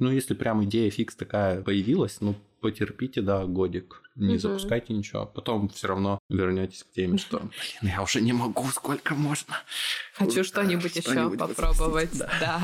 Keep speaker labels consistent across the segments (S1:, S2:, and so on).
S1: Ну, если прям идея фикс такая появилась, ну, потерпите, да, годик, не угу. запускайте ничего, потом все равно вернетесь к теме, что, блин, я уже не могу, сколько можно.
S2: Хочу что-нибудь еще попробовать, да. да.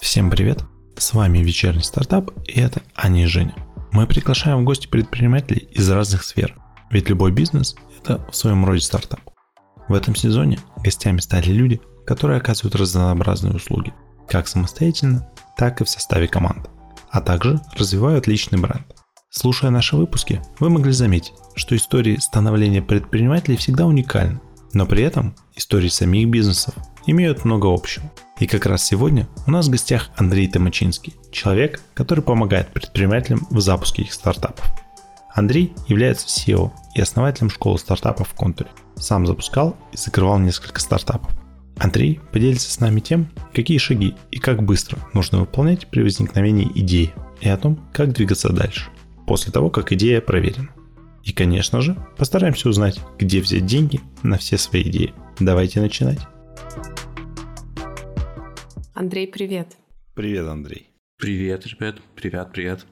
S3: Всем привет! С вами вечерний стартап и это Аня и Женя. Мы приглашаем в гости предпринимателей из разных сфер, ведь любой бизнес – это в своем роде стартап. В этом сезоне гостями стали люди, которые оказывают разнообразные услуги, как самостоятельно, так и в составе команд, а также развивают личный бренд. Слушая наши выпуски, вы могли заметить, что истории становления предпринимателей всегда уникальны, но при этом истории самих бизнесов имеют много общего. И как раз сегодня у нас в гостях Андрей Томачинский, человек, который помогает предпринимателям в запуске их стартапов. Андрей является SEO и основателем школы стартапов в Контуре. Сам запускал и закрывал несколько стартапов. Андрей поделится с нами тем, какие шаги и как быстро нужно выполнять при возникновении идеи и о том, как двигаться дальше, после того, как идея проверена. И, конечно же, постараемся узнать, где взять деньги на все свои идеи. Давайте начинать.
S2: Андрей, привет.
S3: Привет, Андрей.
S1: Привет, ребят. Привет, привет.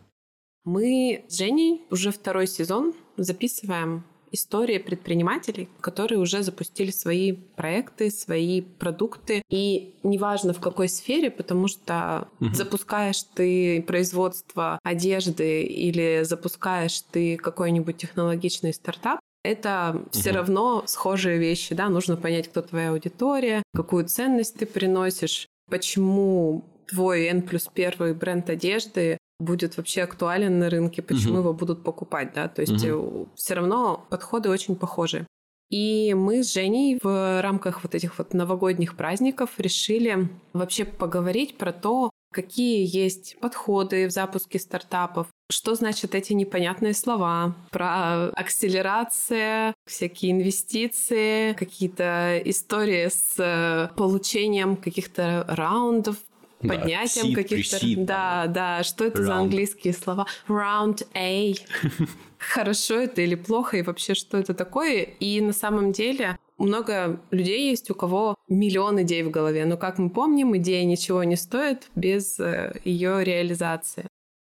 S2: Мы с Женей уже второй сезон записываем истории предпринимателей, которые уже запустили свои проекты, свои продукты. И неважно в какой сфере, потому что угу. запускаешь ты производство одежды или запускаешь ты какой-нибудь технологичный стартап, это угу. все равно схожие вещи, да, нужно понять, кто твоя аудитория, какую ценность ты приносишь, почему твой N плюс первый бренд одежды будет вообще актуален на рынке, почему угу. его будут покупать, да, то есть угу. все равно подходы очень похожи. И мы с Женей в рамках вот этих вот новогодних праздников решили вообще поговорить про то, какие есть подходы в запуске стартапов, что значат эти непонятные слова, про акселерация, всякие инвестиции, какие-то истории с э, получением каких-то раундов, поднятием да, каких-то... Да, да, что это Round. за английские слова? Round A. Хорошо это или плохо, и вообще что это такое? И на самом деле много людей есть, у кого миллион идей в голове, но, как мы помним, идея ничего не стоит без э, ее реализации.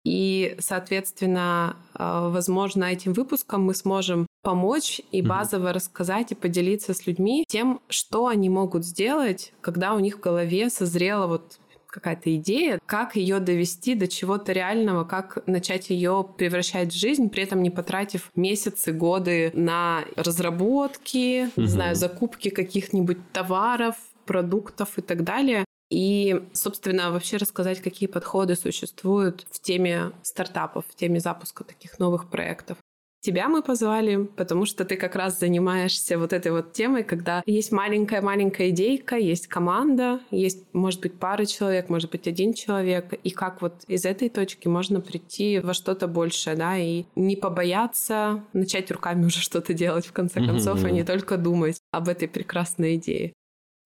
S2: И, соответственно, э, возможно, этим выпуском мы сможем помочь и базово mm-hmm. рассказать и поделиться с людьми тем, что они могут сделать, когда у них в голове созрела вот какая-то идея, как ее довести до чего-то реального, как начать ее превращать в жизнь, при этом не потратив месяцы, годы на разработки, угу. не знаю, закупки каких-нибудь товаров, продуктов и так далее. И, собственно, вообще рассказать, какие подходы существуют в теме стартапов, в теме запуска таких новых проектов. Тебя мы позвали, потому что ты как раз занимаешься вот этой вот темой, когда есть маленькая-маленькая идейка, есть команда, есть, может быть, пара человек, может быть, один человек, и как вот из этой точки можно прийти во что-то большее, да, и не побояться начать руками уже что-то делать, в конце концов, а не только думать об этой прекрасной идее.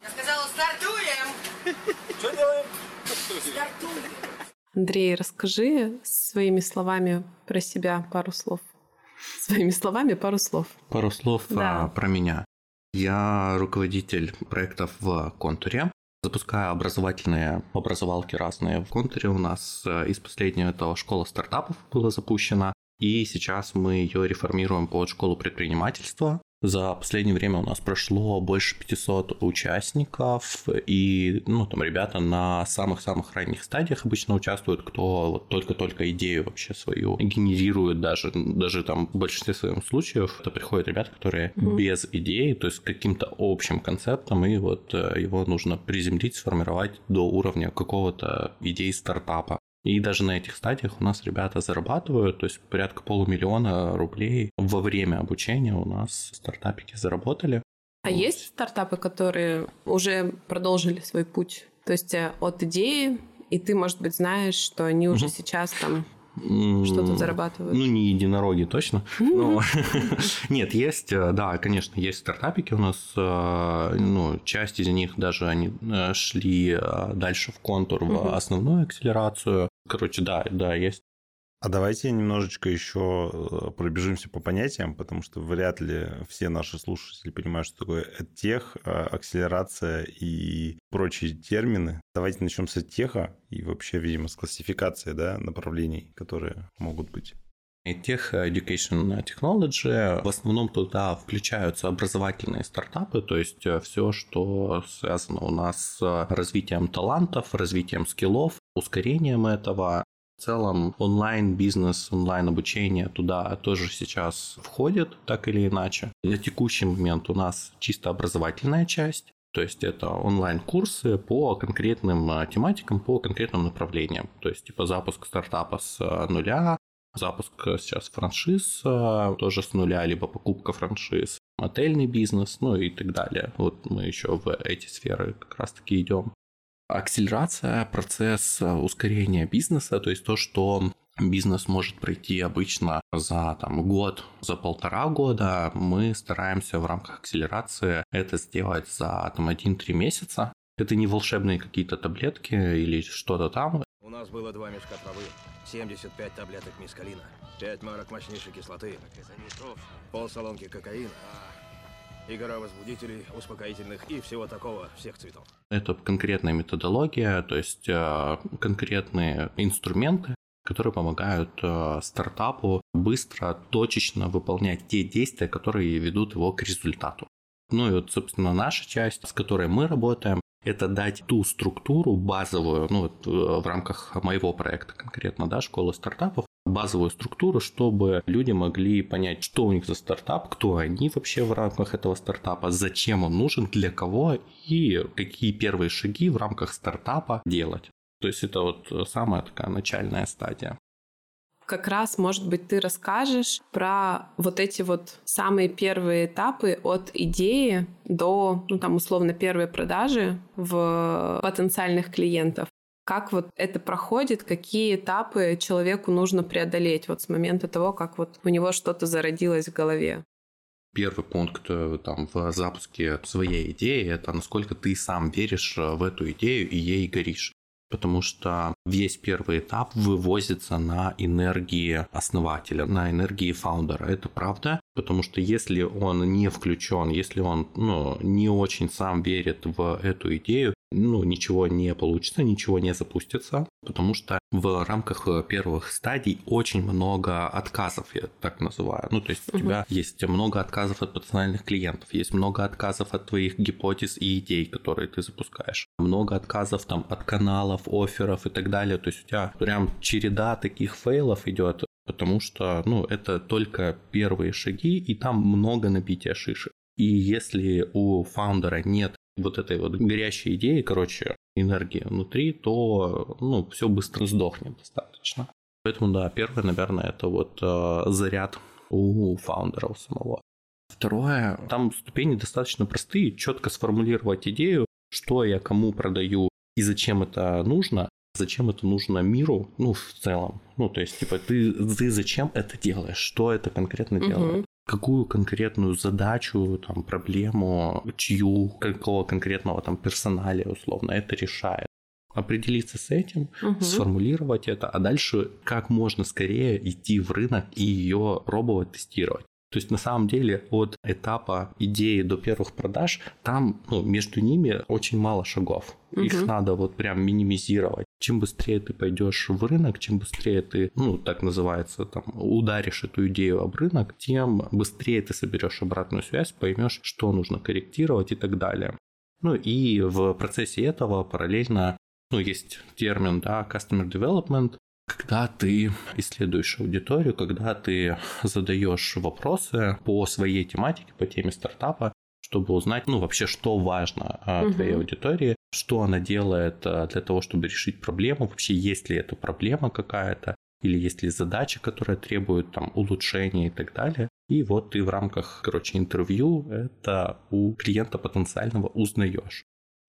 S4: Я сказала, стартуем! Что делаем?
S2: Стартуем! Андрей, расскажи своими словами про себя пару слов. Своими словами пару слов.
S1: Пару слов да. а, про меня. Я руководитель проектов в Контуре. Запускаю образовательные образовалки разные в Контуре. У нас э, из последнего это школа стартапов была запущена. И сейчас мы ее реформируем под школу предпринимательства. За последнее время у нас прошло больше 500 участников, и, ну, там ребята на самых-самых ранних стадиях обычно участвуют, кто вот только-только идею вообще свою генерирует даже, даже там в большинстве своих случаев это приходят ребята, которые mm-hmm. без идеи, то есть каким-то общим концептом, и вот э, его нужно приземлить, сформировать до уровня какого-то идеи стартапа. И даже на этих стадиях у нас ребята зарабатывают, то есть порядка полумиллиона рублей во время обучения у нас стартапики заработали.
S2: А вот. есть стартапы, которые уже продолжили свой путь? То есть э, от идеи, и ты, может быть, знаешь, что они уже угу. сейчас там что тут зарабатывают?
S1: Ну, не единороги точно. Но... Нет, есть, э, да, конечно, есть стартапики у нас. Э, ну, часть из них даже они шли дальше в контур, в основную акселерацию. Короче, да, да, есть.
S3: А давайте немножечко еще э, пробежимся по понятиям, потому что вряд ли все наши слушатели понимают, что такое тех, а, акселерация и прочие термины. Давайте начнем с теха и вообще, видимо, с классификации да, направлений, которые могут быть.
S1: Тех Education Technology, в основном туда включаются образовательные стартапы, то есть э, все, что связано у нас с развитием талантов, развитием скиллов, ускорением этого. В целом онлайн-бизнес, онлайн-обучение туда тоже сейчас входит, так или иначе. На текущий момент у нас чисто образовательная часть, то есть это онлайн-курсы по конкретным а, тематикам, по конкретным направлениям. То есть типа запуск стартапа с а, нуля, запуск сейчас франшиз а, тоже с нуля, либо покупка франшиз, отельный бизнес, ну и так далее. Вот мы еще в эти сферы как раз таки идем. Акселерация, процесс э, ускорения бизнеса, то есть то, что бизнес может пройти обычно за там, год, за полтора года, мы стараемся в рамках акселерации это сделать за там, 1-3 месяца. Это не волшебные какие-то таблетки или что-то там.
S5: У нас было два мешка травы, 75 таблеток мискалина, 5 марок мощнейшей кислоты, пол салонки кокаина, и гора возбудителей, успокоительных и всего такого, всех цветов.
S1: Это конкретная методология, то есть э, конкретные инструменты, которые помогают э, стартапу быстро, точечно выполнять те действия, которые ведут его к результату. Ну и вот, собственно, наша часть, с которой мы работаем, это дать ту структуру базовую, ну вот э, в рамках моего проекта конкретно, да, школы стартапов, базовую структуру, чтобы люди могли понять, что у них за стартап, кто они вообще в рамках этого стартапа, зачем он нужен, для кого и какие первые шаги в рамках стартапа делать. То есть это вот самая такая начальная стадия.
S2: Как раз, может быть, ты расскажешь про вот эти вот самые первые этапы от идеи до, ну там, условно, первой продажи в потенциальных клиентов. Как вот это проходит, какие этапы человеку нужно преодолеть вот с момента того, как вот у него что-то зародилось в голове?
S1: Первый пункт э, там, в запуске своей идеи – это насколько ты сам веришь э, в эту идею и ей горишь потому что весь первый этап вывозится на энергии основателя, на энергии фаундера. Это правда, потому что если он не включен, если он ну, не очень сам верит в эту идею, ну, ничего не получится, ничего не запустится, потому что в рамках первых стадий очень много отказов, я так называю. Ну, то есть у тебя есть много отказов от потенциальных клиентов, есть много отказов от твоих гипотез и идей, которые ты запускаешь, много отказов там от каналов, офферов и так далее. То есть у тебя прям череда таких фейлов идет, потому что, ну, это только первые шаги, и там много набития шишек. И если у фаундера нет вот этой вот горящей идеи, короче, энергии внутри, то, ну, все быстро сдохнет достаточно. Поэтому, да, первое, наверное, это вот э, заряд у фаундера у самого. Второе, там ступени достаточно простые, четко сформулировать идею, что я кому продаю и зачем это нужно, зачем это нужно миру, ну, в целом. Ну, то есть, типа, ты, ты зачем это делаешь, что это конкретно делает какую конкретную задачу, там, проблему, чью, какого конкретного там персоналия условно это решает. Определиться с этим, угу. сформулировать это, а дальше как можно скорее идти в рынок и ее пробовать, тестировать. То есть на самом деле от этапа идеи до первых продаж там ну, между ними очень мало шагов. Угу. Их надо вот прям минимизировать. Чем быстрее ты пойдешь в рынок, чем быстрее ты, ну, так называется, там, ударишь эту идею об рынок, тем быстрее ты соберешь обратную связь, поймешь, что нужно корректировать и так далее. Ну и в процессе этого параллельно ну, есть термин, да, customer development, когда ты исследуешь аудиторию, когда ты задаешь вопросы по своей тематике, по теме стартапа, чтобы узнать, ну, вообще, что важно угу. твоей аудитории, что она делает а, для того, чтобы решить проблему, вообще, есть ли эта проблема какая-то, или есть ли задача, которая требует там улучшения и так далее. И вот ты в рамках, короче, интервью это у клиента потенциального узнаешь.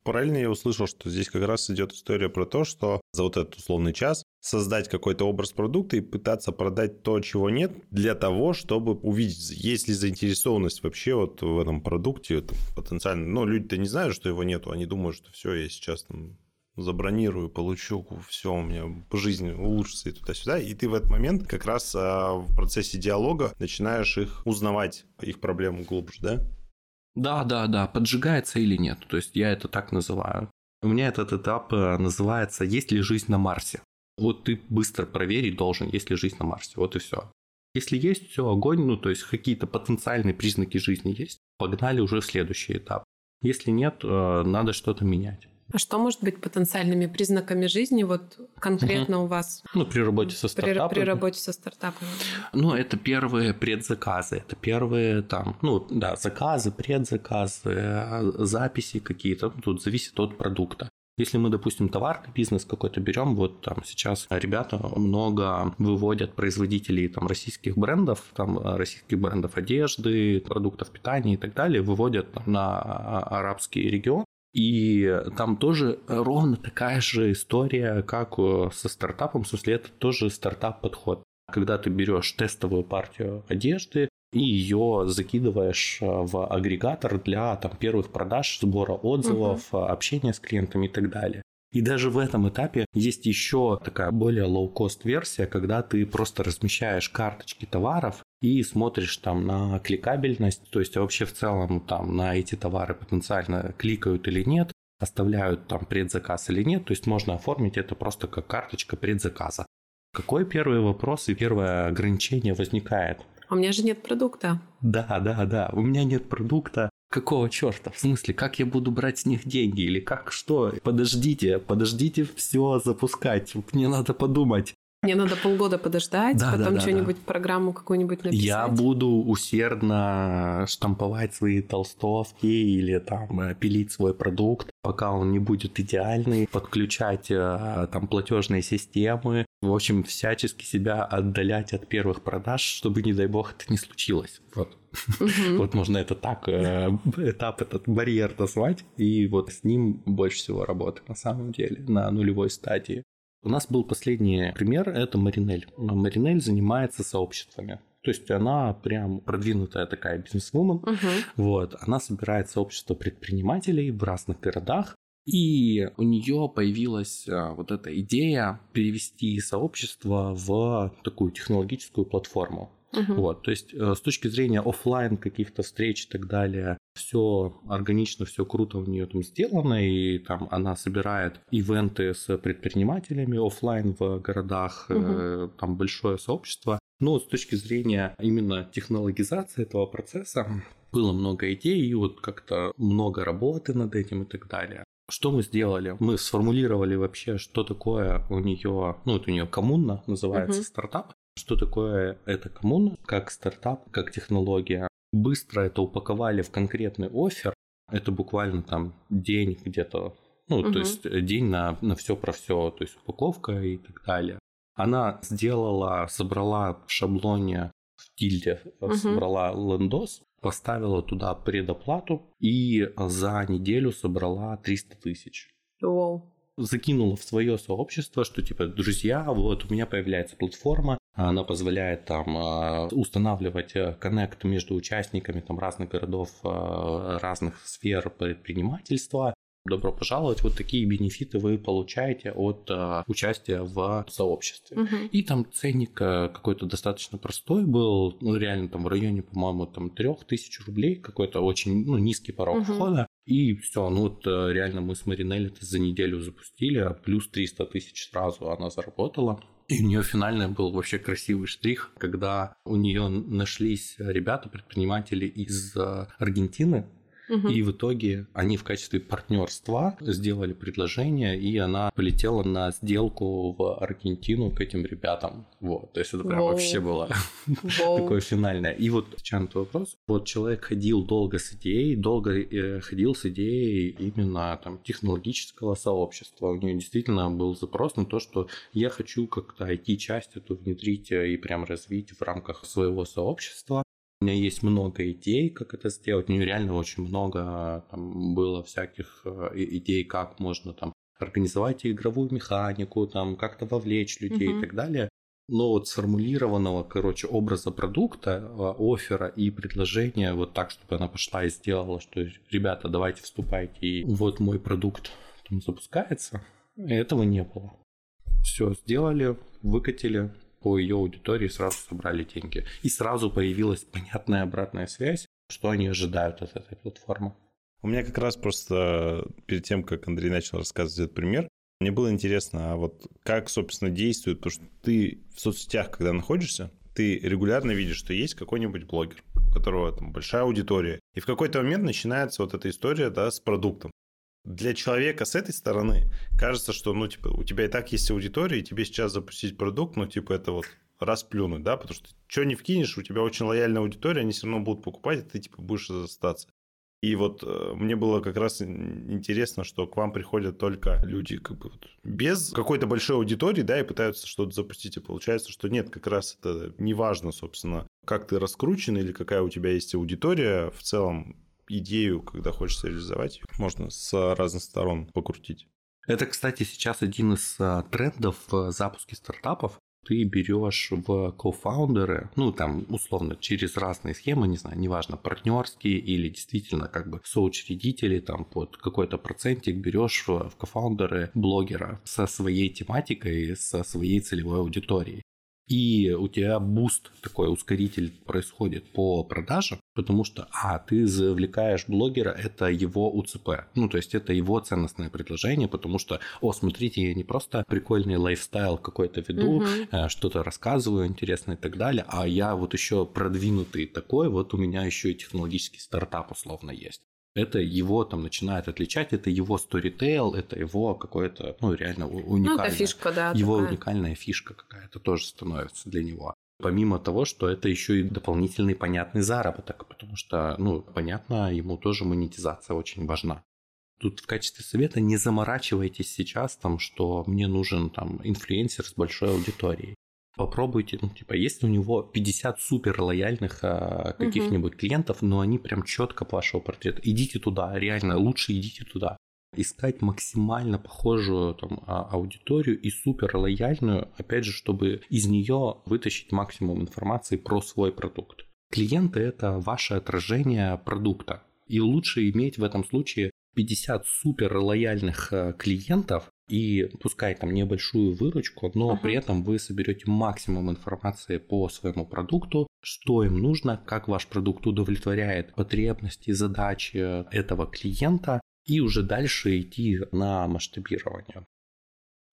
S3: Правильно я услышал, что здесь как раз идет история про то, что за вот этот условный час создать какой-то образ продукта и пытаться продать то, чего нет, для того, чтобы увидеть, есть ли заинтересованность вообще вот в этом продукте там, потенциально. Но люди-то не знают, что его нету, они думают, что все, я сейчас там забронирую, получу, все, у меня жизнь улучшится и туда-сюда. И ты в этот момент как раз а, в процессе диалога начинаешь их узнавать, их проблему глубже, да?
S1: Да, да, да, поджигается или нет. То есть я это так называю. У меня этот этап э, называется «Есть ли жизнь на Марсе?». Вот ты быстро проверить должен, есть ли жизнь на Марсе. Вот и все. Если есть, все, огонь, ну то есть какие-то потенциальные признаки жизни есть, погнали уже в следующий этап. Если нет, э, надо что-то менять.
S2: А что может быть потенциальными признаками жизни вот конкретно угу. у вас?
S1: Ну, при работе со стартапами.
S2: При, при работе со стартапами.
S1: Ну, это первые предзаказы, это первые там, ну, да, заказы, предзаказы, э, записи какие-то. Тут зависит от продукта. Если мы, допустим, товарный бизнес какой-то берем, вот там сейчас ребята много выводят производителей там российских брендов, там российских брендов одежды, продуктов питания и так далее, выводят там, на арабский регион. И там тоже ровно такая же история, как со стартапом, в смысле это тоже стартап-подход. Когда ты берешь тестовую партию одежды, и ее закидываешь э, в агрегатор для там, первых продаж, сбора отзывов, угу. общения с клиентами и так далее. И даже в этом этапе есть еще такая более лоу-кост версия, когда ты просто размещаешь карточки товаров и смотришь там на кликабельность, то есть вообще в целом там на эти товары потенциально кликают или нет, оставляют там предзаказ или нет, то есть можно оформить это просто как карточка предзаказа. Какой первый вопрос и первое ограничение возникает?
S2: А у меня же нет продукта.
S1: Да, да, да, у меня нет продукта. Какого черта? В смысле, как я буду брать с них деньги? Или как что? Подождите, подождите все запускать. Мне надо подумать.
S2: Мне надо полгода подождать, да, потом да, да, что-нибудь, да. программу какую-нибудь написать.
S1: Я буду усердно штамповать свои толстовки или там э, пилить свой продукт, пока он не будет идеальный, подключать э, там платежные системы, в общем, всячески себя отдалять от первых продаж, чтобы, не дай бог, это не случилось. Вот. Угу. Вот можно это так, э, этап, этот барьер назвать, и вот с ним больше всего работы на самом деле, на нулевой стадии. У нас был последний пример, это Маринель. Маринель занимается сообществами. То есть она прям продвинутая такая бизнесвумен. Угу. Вот. Она собирает сообщество предпринимателей в разных городах. И у нее появилась а, вот эта идея перевести сообщество в такую технологическую платформу. Угу. Вот, то есть э, с точки зрения офлайн каких-то встреч и так далее, все органично, все круто у нее там сделано, и там она собирает ивенты с предпринимателями офлайн в городах, угу. там большое сообщество. Но с точки зрения именно технологизации этого процесса было много идей, и вот как-то много работы над этим и так далее. Что мы сделали? Мы сформулировали вообще, что такое у нее, ну, это у нее коммуна, называется uh-huh. стартап. Что такое эта коммуна, как стартап, как технология. Быстро это упаковали в конкретный офер. Это буквально там день где-то, ну, угу. то есть день на, на все про все, то есть упаковка и так далее. Она сделала, собрала в шаблоне в тильде, угу. собрала лендос, поставила туда предоплату и за неделю собрала 300 тысяч.
S2: Wow
S1: закинула в свое сообщество, что типа, друзья, вот у меня появляется платформа, она позволяет там а, устанавливать э, коннект между участниками там разных городов, а, разных сфер предпринимательства. Добро пожаловать, вот такие бенефиты вы получаете от э, участия в сообществе. Угу. И там ценник э, какой-то достаточно простой был, ну реально там в районе, по-моему, там трех тысяч рублей, какой-то очень ну, низкий порог угу. входа. И все, ну вот э, реально мы с Маринель это за неделю запустили, а плюс 300 тысяч сразу она заработала. И у нее финальный был вообще красивый штрих, когда у нее нашлись ребята, предприниматели из э, Аргентины, Угу. И в итоге они в качестве партнерства сделали предложение, и она полетела на сделку в Аргентину к этим ребятам. Вот, то есть это прям Воу. вообще было такое финальное. И вот, Чан, вопрос. Вот человек ходил долго с идеей, долго э, ходил с идеей именно там технологического сообщества. У нее действительно был запрос на то, что я хочу как-то IT-часть эту внедрить и прям развить в рамках своего сообщества. У меня есть много идей, как это сделать. У нее реально очень много там было всяких э, идей, как можно там организовать игровую механику, там как-то вовлечь людей mm-hmm. и так далее. Но вот сформулированного, короче, образа продукта, э, оффера и предложения вот так, чтобы она пошла и сделала, что, ребята, давайте вступайте, и вот мой продукт там запускается, Этого не было. Все сделали, выкатили по ее аудитории, сразу собрали деньги. И сразу появилась понятная обратная связь, что они ожидают от этой платформы.
S3: У меня как раз просто перед тем, как Андрей начал рассказывать этот пример, мне было интересно, а вот как, собственно, действует, потому что ты в соцсетях, когда находишься, ты регулярно видишь, что есть какой-нибудь блогер, у которого там большая аудитория, и в какой-то момент начинается вот эта история да, с продуктом. Для человека с этой стороны кажется, что, ну, типа, у тебя и так есть аудитория, и тебе сейчас запустить продукт, ну, типа, это вот расплюнуть, да, потому что что не вкинешь, у тебя очень лояльная аудитория, они все равно будут покупать, и ты, типа, будешь остаться. И вот э, мне было как раз интересно, что к вам приходят только люди как бы вот без какой-то большой аудитории, да, и пытаются что-то запустить. И получается, что нет, как раз это не важно, собственно, как ты раскручен или какая у тебя есть аудитория. В целом идею, когда хочется реализовать, можно с разных сторон покрутить.
S1: Это, кстати, сейчас один из э, трендов в запуске стартапов ты берешь в кофаундеры, ну там условно через разные схемы, не знаю, неважно, партнерские или действительно как бы соучредители, там под какой-то процентик берешь в кофаундеры блогера со своей тематикой, со своей целевой аудиторией. И у тебя буст, такой ускоритель происходит по продажам, потому что, а, ты завлекаешь блогера, это его УЦП. Ну, то есть это его ценностное предложение, потому что, о, смотрите, я не просто прикольный лайфстайл какой-то веду, угу. что-то рассказываю интересное и так далее, а я вот еще продвинутый такой, вот у меня еще и технологический стартап условно есть это его там начинает отличать, это его сторитейл, это его какое-то, ну, реально уникальное. Ну, это
S2: фишка, да.
S1: Его такая. уникальная фишка какая-то тоже становится для него. Помимо того, что это еще и дополнительный понятный заработок, потому что, ну, понятно, ему тоже монетизация очень важна. Тут в качестве совета не заморачивайтесь сейчас там, что мне нужен там инфлюенсер с большой аудиторией попробуйте, ну, типа, если у него 50 супер лояльных а, каких-нибудь угу. клиентов, но они прям четко по вашего портрета, идите туда, реально, лучше идите туда. Искать максимально похожую там, а, аудиторию и супер лояльную, опять же, чтобы из нее вытащить максимум информации про свой продукт. Клиенты – это ваше отражение продукта. И лучше иметь в этом случае 50 супер лояльных а, клиентов, и пускай там небольшую выручку, но uh-huh. при этом вы соберете максимум информации по своему продукту, что им нужно, как ваш продукт удовлетворяет потребности, задачи этого клиента, и уже дальше идти на масштабирование.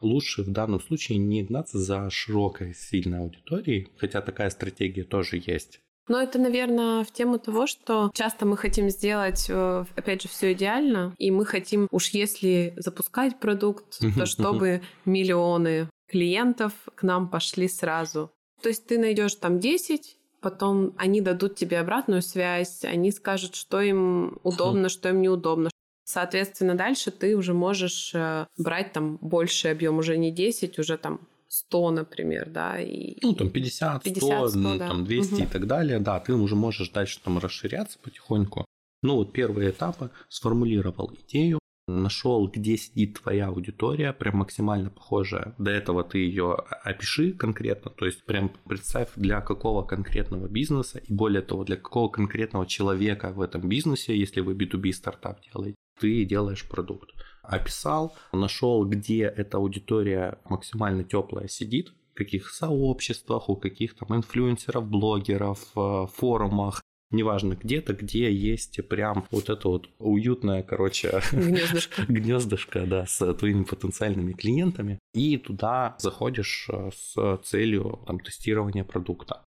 S1: Лучше в данном случае не гнаться за широкой, сильной аудиторией, хотя такая стратегия тоже есть.
S2: Но это, наверное, в тему того, что часто мы хотим сделать, э, опять же, все идеально, и мы хотим, уж если запускать продукт, то чтобы миллионы клиентов к нам пошли сразу. То есть ты найдешь там 10, потом они дадут тебе обратную связь, они скажут, что им удобно, что им неудобно. Соответственно, дальше ты уже можешь э, брать там больший объем, уже не 10, уже там 100, например, да, и...
S1: Ну, там 50, 50 100, 100 да. там 200 угу. и так далее, да, ты уже можешь дальше там расширяться потихоньку. Ну, вот первые этапы сформулировал идею, нашел, где сидит твоя аудитория, прям максимально похожая. До этого ты ее опиши конкретно, то есть прям представь, для какого конкретного бизнеса и более того, для какого конкретного человека в этом бизнесе, если вы B2B стартап делаете, ты делаешь продукт. Описал, нашел, где эта аудитория максимально теплая сидит, в каких сообществах, у каких там инфлюенсеров, блогеров, э, форумах, неважно где-то, где есть прям вот это вот уютное, короче,
S2: гнездышко,
S1: гнездышко да, с твоими потенциальными клиентами, и туда заходишь э, с целью там, тестирования продукта.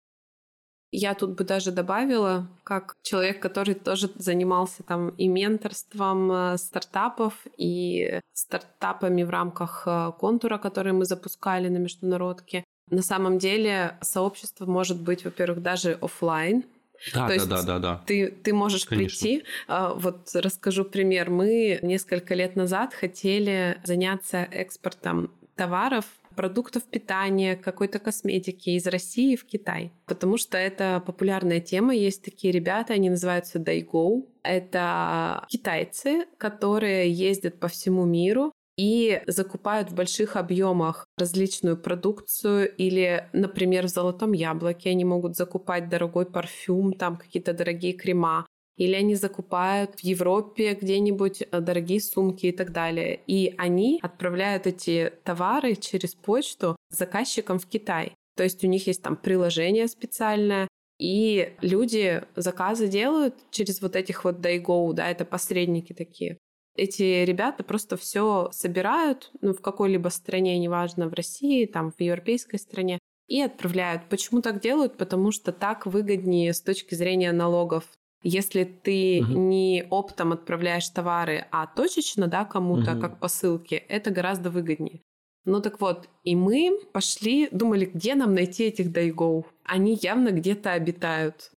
S2: Я тут бы даже добавила, как человек, который тоже занимался там и менторством э, стартапов, и стартапами в рамках э, контура, которые мы запускали на международке. На самом деле сообщество может быть, во-первых, даже офлайн,
S1: да, То да, есть да, да, да.
S2: Ты, ты можешь Конечно. прийти. А, вот расскажу пример. Мы несколько лет назад хотели заняться экспортом товаров продуктов питания, какой-то косметики из России в Китай. Потому что это популярная тема. Есть такие ребята, они называются Daigo. Это китайцы, которые ездят по всему миру и закупают в больших объемах различную продукцию или, например, в золотом яблоке они могут закупать дорогой парфюм, там какие-то дорогие крема. Или они закупают в Европе где-нибудь э, дорогие сумки и так далее. И они отправляют эти товары через почту заказчикам в Китай. То есть у них есть там приложение специальное, и люди заказы делают через вот этих вот Daigo, да, это посредники такие. Эти ребята просто все собирают, ну, в какой-либо стране, неважно, в России, там, в европейской стране, и отправляют. Почему так делают? Потому что так выгоднее с точки зрения налогов. Если ты угу. не оптом отправляешь товары, а точечно, да, кому-то, угу. как посылки, это гораздо выгоднее. Ну так вот, и мы пошли, думали, где нам найти этих дайгоу. Они явно где-то обитают.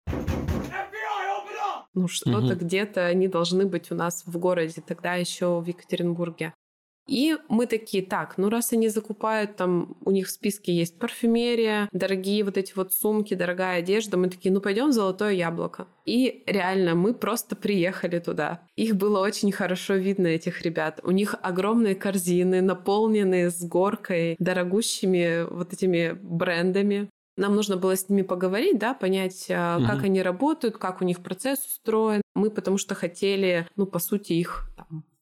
S2: Ну, что-то угу. где-то они должны быть у нас в городе, тогда еще в Екатеринбурге. И мы такие, так, ну раз они закупают, там у них в списке есть парфюмерия, дорогие вот эти вот сумки, дорогая одежда, мы такие, ну пойдем в Золотое Яблоко. И реально, мы просто приехали туда. Их было очень хорошо видно, этих ребят. У них огромные корзины, наполненные с горкой, дорогущими вот этими брендами. Нам нужно было с ними поговорить, да, понять, угу. как они работают, как у них процесс устроен. Мы потому что хотели, ну, по сути, их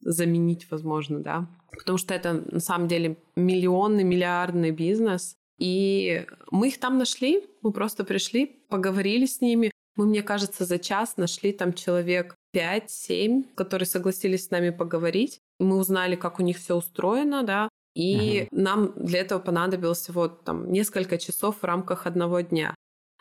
S2: заменить, возможно, да. Потому что это на самом деле миллионный, миллиардный бизнес. И мы их там нашли, мы просто пришли, поговорили с ними. Мы, мне кажется, за час нашли там человек 5-7, которые согласились с нами поговорить. Мы узнали, как у них все устроено, да, и угу. нам для этого понадобилось всего там несколько часов в рамках одного дня.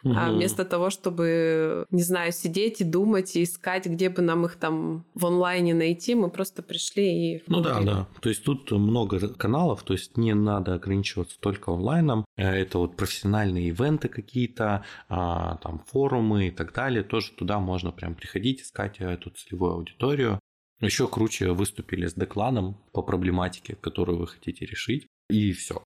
S2: Угу. А вместо того, чтобы, не знаю, сидеть и думать и искать, где бы нам их там в онлайне найти, мы просто пришли и...
S1: Ну да, да. То есть тут много каналов, то есть не надо ограничиваться только онлайном. Э, это вот профессиональные ивенты какие-то, а, там форумы и так далее. Тоже туда можно прям приходить, искать эту целевую аудиторию. Еще круче выступили с докладом по проблематике, которую вы хотите решить, и все.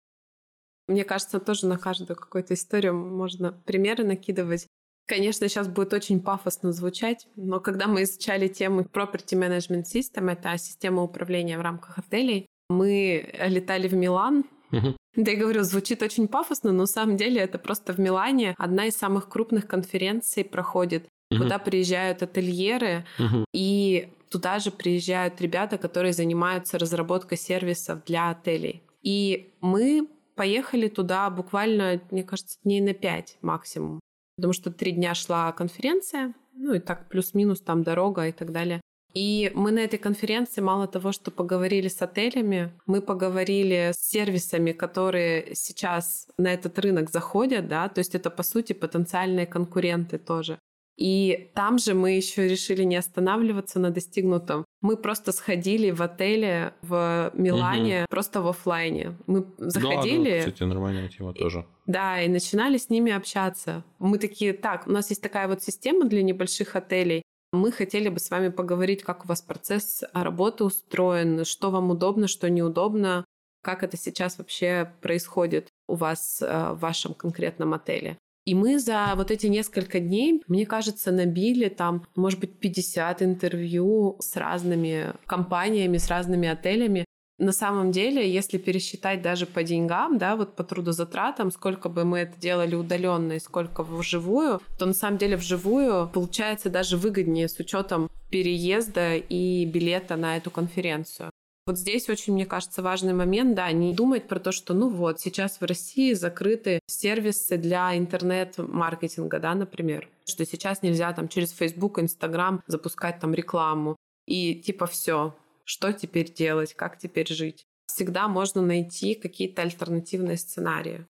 S2: Мне кажется, тоже на каждую какую-то историю можно примеры накидывать. Конечно, сейчас будет очень пафосно звучать, но когда мы изучали тему Property Management System, это система управления в рамках отелей, мы летали в Милан, Угу. Да, я говорю, звучит очень пафосно, но на самом деле это просто в Милане одна из самых крупных конференций проходит, угу. куда приезжают ательеры, угу. и туда же приезжают ребята, которые занимаются разработкой сервисов для отелей. И мы поехали туда буквально, мне кажется, дней на пять максимум. Потому что три дня шла конференция, ну и так плюс-минус там дорога и так далее. И мы на этой конференции мало того, что поговорили с отелями, мы поговорили с сервисами, которые сейчас на этот рынок заходят, да, то есть это по сути потенциальные конкуренты тоже. И там же мы еще решили не останавливаться на достигнутом. Мы просто сходили в отеле в Милане, угу. просто в офлайне. Мы заходили. Да,
S1: да, кстати, нормальная тема тоже.
S2: Да, и начинали с ними общаться. Мы такие, так, у нас есть такая вот система для небольших отелей. Мы хотели бы с вами поговорить, как у вас процесс работы устроен, что вам удобно, что неудобно, как это сейчас вообще происходит у вас э, в вашем конкретном отеле. И мы за вот эти несколько дней, мне кажется, набили там, может быть, 50 интервью с разными компаниями, с разными отелями. На самом деле, если пересчитать даже по деньгам, да, вот по трудозатратам, сколько бы мы это делали удаленно и сколько вживую, то на самом деле вживую получается даже выгоднее с учетом переезда и билета на эту конференцию. Вот здесь очень, мне кажется, важный момент, да, не думать про то, что, ну вот, сейчас в России закрыты сервисы для интернет-маркетинга, да, например, что сейчас нельзя там через Facebook, Instagram запускать там рекламу. И типа все, что теперь делать, как теперь жить. Всегда можно найти какие-то альтернативные сценарии.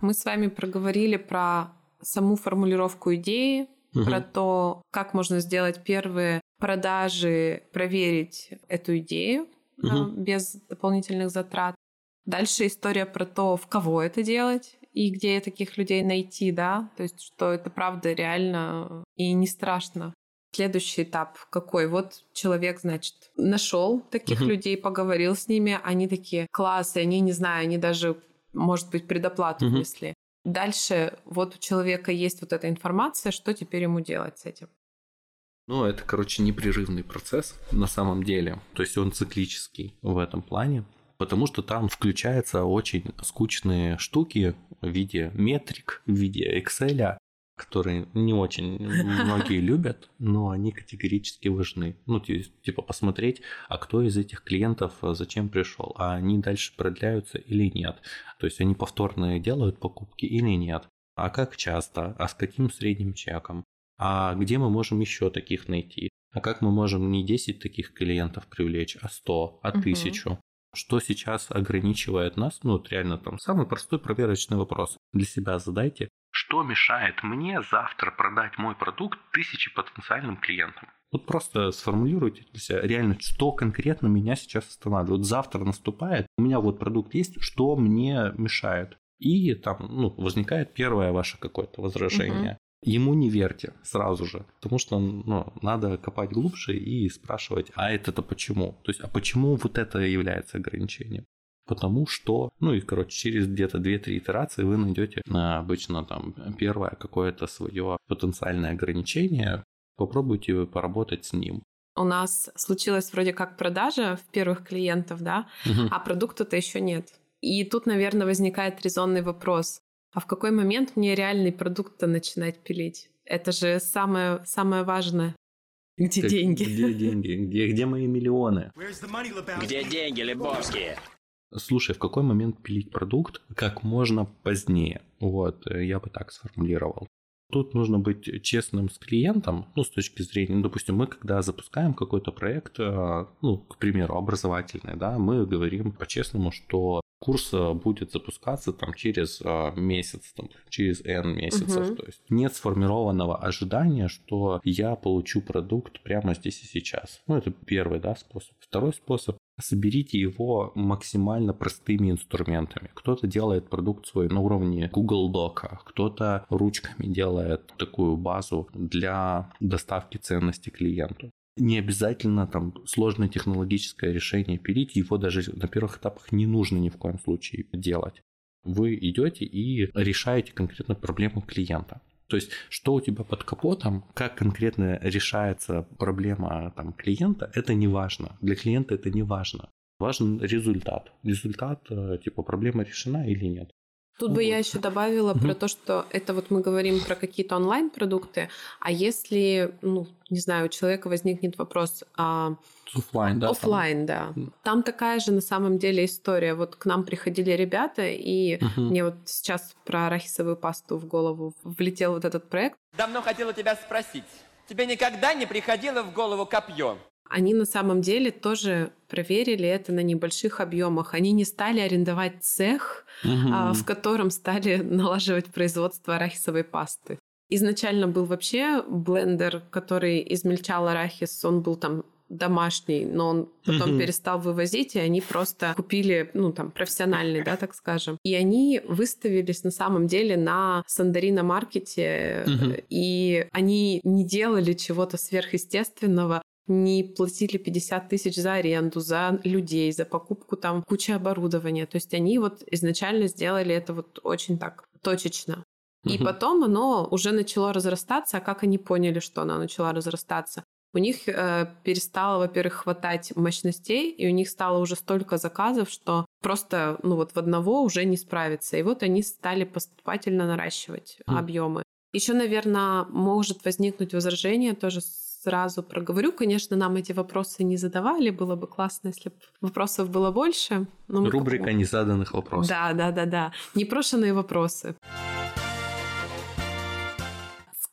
S2: Мы с вами проговорили про саму формулировку идеи, угу. про то, как можно сделать первые продажи, проверить эту идею угу. без дополнительных затрат. Дальше история про то, в кого это делать и где таких людей найти, да, то есть что это правда реально и не страшно. Следующий этап какой? Вот человек, значит, нашел таких uh людей, поговорил с ними, они такие классы, они, не знаю, они даже, может быть, предоплату uh внесли. Дальше вот у человека есть вот эта информация, что теперь ему делать с этим?
S1: Ну, это, короче, непрерывный процесс на самом деле. То есть он циклический в этом плане. потому что там включаются очень скучные штуки в виде метрик, в виде Excel, которые не очень многие любят, но они категорически важны. Ну, типа посмотреть, а кто из этих клиентов э, зачем пришел, а они дальше продляются или нет. То есть они повторные делают покупки или нет. А как часто, а с каким средним чеком, а где мы можем еще таких найти, а как мы можем не 10 таких клиентов привлечь, а 100, а 1000. Угу. Что сейчас ограничивает нас? Ну, вот реально там самый простой проверочный вопрос для себя задайте. Что мешает мне завтра продать мой продукт тысячи потенциальным клиентам? Вот просто сформулируйте для себя реально, что конкретно меня сейчас останавливает. Вот завтра наступает, у меня вот продукт есть, что мне мешает? И там ну, возникает первое ваше какое-то возражение. Угу. Ему не верьте сразу же, потому что ну, надо копать глубже и спрашивать, а это-то почему? То есть, а почему вот это является ограничением? Потому что, ну и, короче, через где-то 2-3 итерации вы найдете обычно там первое какое-то свое потенциальное ограничение, попробуйте поработать с ним.
S2: У нас случилась вроде как продажа в первых клиентов, да, угу. а продукта-то еще нет. И тут, наверное, возникает резонный вопрос. А в какой момент мне реальный продукт-то начинать пилить? Это же самое, самое важное. Где как, деньги?
S1: Где деньги? Где, где мои миллионы?
S4: Где деньги, Лебовские?
S1: Слушай, в какой момент пилить продукт как можно позднее? Вот, э, я бы так сформулировал. Тут нужно быть честным с клиентом, ну, с точки зрения, ну, допустим, мы когда запускаем какой-то проект, э, ну, к примеру, образовательный, да, мы говорим по-честному, что курс э, будет запускаться там через месяц, там, через N месяцев. Угу. То есть нет сформированного ожидания, что я получу продукт прямо здесь и сейчас. Ну, это первый да, способ. Второй способ соберите его максимально простыми инструментами. Кто-то делает продукт свой на уровне Google Дока, кто-то ручками делает такую базу для доставки ценности клиенту не обязательно там сложное технологическое решение пилить, его даже на первых этапах не нужно ни в коем случае делать. Вы идете и решаете конкретно проблему клиента. То есть, что у тебя под капотом, как конкретно решается проблема там, клиента, это не важно. Для клиента это не важно. Важен результат. Результат, э, типа, проблема решена или нет.
S2: Тут бы я еще добавила угу. про то, что это вот мы говорим про какие-то онлайн-продукты, а если, ну, не знаю, у человека возникнет вопрос... А...
S1: Оффлайн, да?
S2: Оффлайн, да. Там такая же на самом деле история. Вот к нам приходили ребята, и угу. мне вот сейчас про арахисовую пасту в голову влетел вот этот проект.
S4: Давно хотела тебя спросить. Тебе никогда не приходило в голову копье?
S2: Они на самом деле тоже проверили это на небольших объемах. Они не стали арендовать цех, угу. а, в котором стали налаживать производство арахисовой пасты. Изначально был вообще блендер, который измельчал арахис, он был там домашний, но он потом uh перестал вывозить, и они просто купили, ну, там, профессиональный, да, так скажем. И они выставились на самом деле на Сандарина маркете, uh и они не делали чего-то сверхъестественного не платили 50 тысяч за аренду, за людей, за покупку там кучи оборудования. То есть они вот изначально сделали это вот очень так точечно. И потом оно уже начало разрастаться. А как они поняли, что оно начало разрастаться? У них э, перестало, во-первых, хватать мощностей, и у них стало уже столько заказов, что просто, ну вот в одного уже не справиться. И вот они стали поступательно наращивать mm. объемы. Еще, наверное, может возникнуть возражение тоже сразу проговорю. Конечно, нам эти вопросы не задавали. Было бы классно, если бы вопросов было больше.
S1: Но Рубрика как... незаданных вопросов.
S2: Да, да, да, да. Непрошенные вопросы.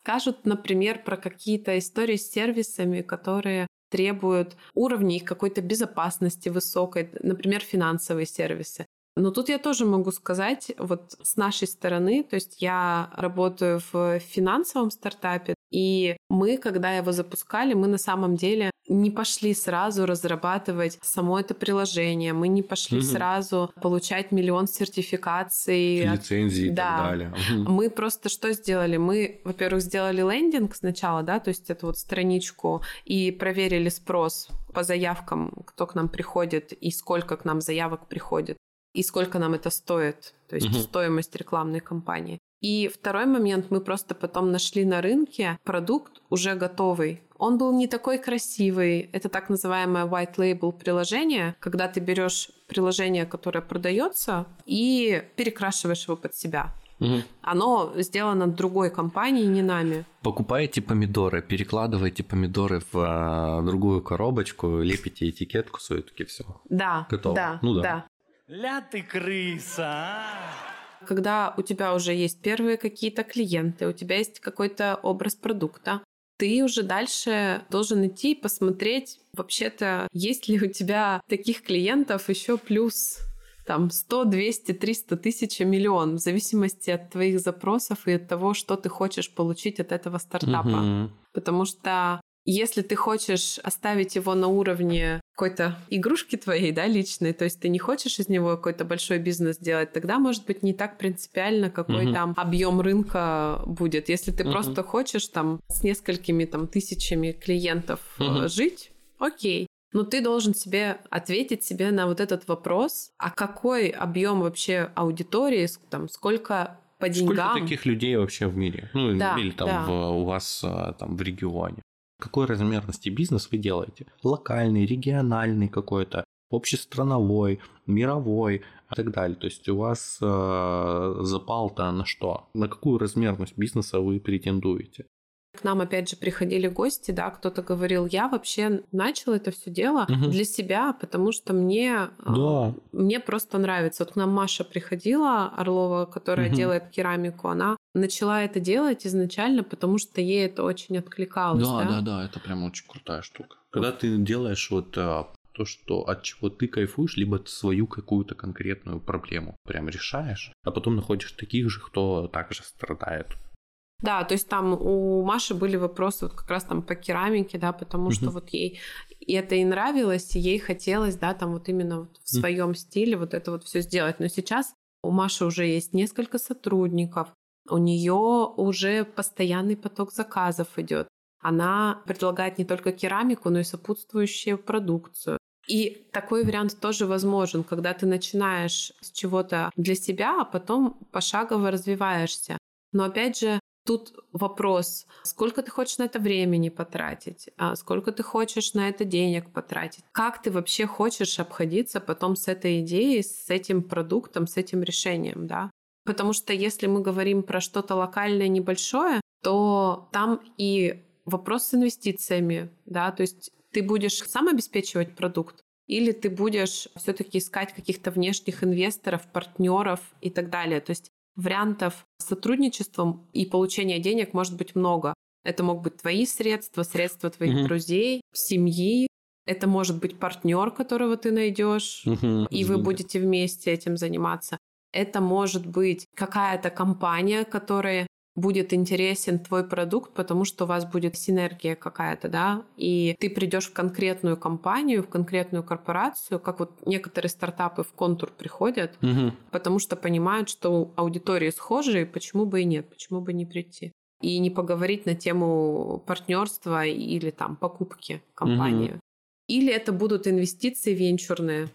S2: Скажут, например, про какие-то истории с сервисами, которые требуют уровней какой-то безопасности высокой, например, финансовые сервисы. Но тут я тоже могу сказать, вот с нашей стороны, то есть я работаю в финансовом стартапе, и мы, когда его запускали, мы на самом деле не пошли сразу разрабатывать само это приложение, мы не пошли угу. сразу получать миллион сертификаций,
S1: лицензий да. и так далее.
S2: Мы просто что сделали? Мы, во-первых, сделали лендинг сначала, да, то есть эту вот страничку и проверили спрос по заявкам, кто к нам приходит и сколько к нам заявок приходит и сколько нам это стоит, то есть угу. стоимость рекламной кампании. И второй момент, мы просто потом нашли на рынке продукт уже готовый. Он был не такой красивый. Это так называемое white label приложение, когда ты берешь приложение, которое продается, и перекрашиваешь его под себя.
S1: Угу.
S2: Оно сделано другой компанией, не нами.
S1: Покупаете помидоры, перекладываете помидоры в а, другую коробочку, лепите этикетку свою, таки все.
S2: Да,
S1: Готово.
S2: да,
S1: Ну да.
S2: да.
S6: Ля ты крыса, а!
S2: Когда у тебя уже есть первые какие-то клиенты, у тебя есть какой-то образ продукта, ты уже дальше должен идти и посмотреть, вообще-то, есть ли у тебя таких клиентов еще плюс там 100, 200, 300 тысяч, миллион, в зависимости от твоих запросов и от того, что ты хочешь получить от этого стартапа.
S1: Мгм.
S2: Потому что если ты хочешь оставить его на уровне какой-то игрушки твоей, да, личной, то есть ты не хочешь из него какой-то большой бизнес делать, тогда, может быть, не так принципиально, какой
S1: Мгм.
S2: там объем рынка будет. Если ты
S1: Мгм.
S2: просто хочешь там с несколькими там тысячами клиентов
S1: Мгм.
S2: жить, окей. Но ты должен себе ответить себе на вот этот вопрос, а какой объем вообще аудитории, там, сколько по деньгам.
S1: Сколько таких людей вообще в мире? Ну,
S2: Да,
S1: или там
S2: да.
S1: в- у вас а, там в регионе. Какой размерности бизнес вы делаете? Локальный, региональный какой-то, общестрановой, мировой и так далее. То есть у вас э, запал-то на что? На какую размерность бизнеса вы претендуете?
S2: К нам опять же приходили гости, да, кто-то говорил, я вообще начал это все дело
S1: Мгм.
S2: для себя, потому что мне, а,
S1: Да.
S2: мне просто нравится. Вот к нам Маша приходила, Орлова, которая
S1: Мгм.
S2: делает керамику, она начала это делать изначально, потому что ей это очень откликалось.
S1: Да,
S2: Да,
S1: да, да, это прям очень крутая штука. Когда ты делаешь вот а, то, что от чего ты кайфуешь, либо ты свою какую-то конкретную проблему прям решаешь, а потом находишь таких же, кто также страдает.
S2: Да, то есть там у Маши были вопросы вот как раз там по керамике, да, потому что вот ей и это и нравилось, и ей хотелось, да, там вот именно вот в своем стиле вот это вот все сделать. Но сейчас у Маши уже есть несколько сотрудников, у нее уже постоянный поток заказов идет. Она предлагает не только керамику, но и сопутствующую продукцию. И такой вариант тоже возможен, когда ты начинаешь с чего-то для себя, а потом пошагово развиваешься. Но опять же, тут вопрос, сколько ты хочешь на это времени потратить, а сколько ты хочешь на это денег потратить, как ты вообще хочешь обходиться потом с этой идеей, с этим продуктом, с этим решением, да? Потому что если мы говорим про что-то локальное, небольшое, то там и вопрос с инвестициями, да, то есть ты будешь сам обеспечивать продукт, или ты будешь все-таки искать каких-то внешних инвесторов, партнеров и так далее. То есть вариантов с сотрудничеством и получения денег может быть много. Это могут быть твои средства, средства твоих
S1: Мгм.
S2: друзей, семьи. Это может быть партнер, которого ты найдешь, и вы будете вместе этим заниматься. Это может быть какая-то компания, которая будет интересен твой продукт, потому что у вас будет синергия какая-то, да, и ты придешь в конкретную компанию, в конкретную корпорацию, как вот некоторые стартапы в контур приходят,
S1: Мгм.
S2: потому что понимают, что аудитории схожие, почему бы и нет, почему бы не прийти. И не поговорить на тему партнерства или там покупки компании. Или это будут инвестиции венчурные.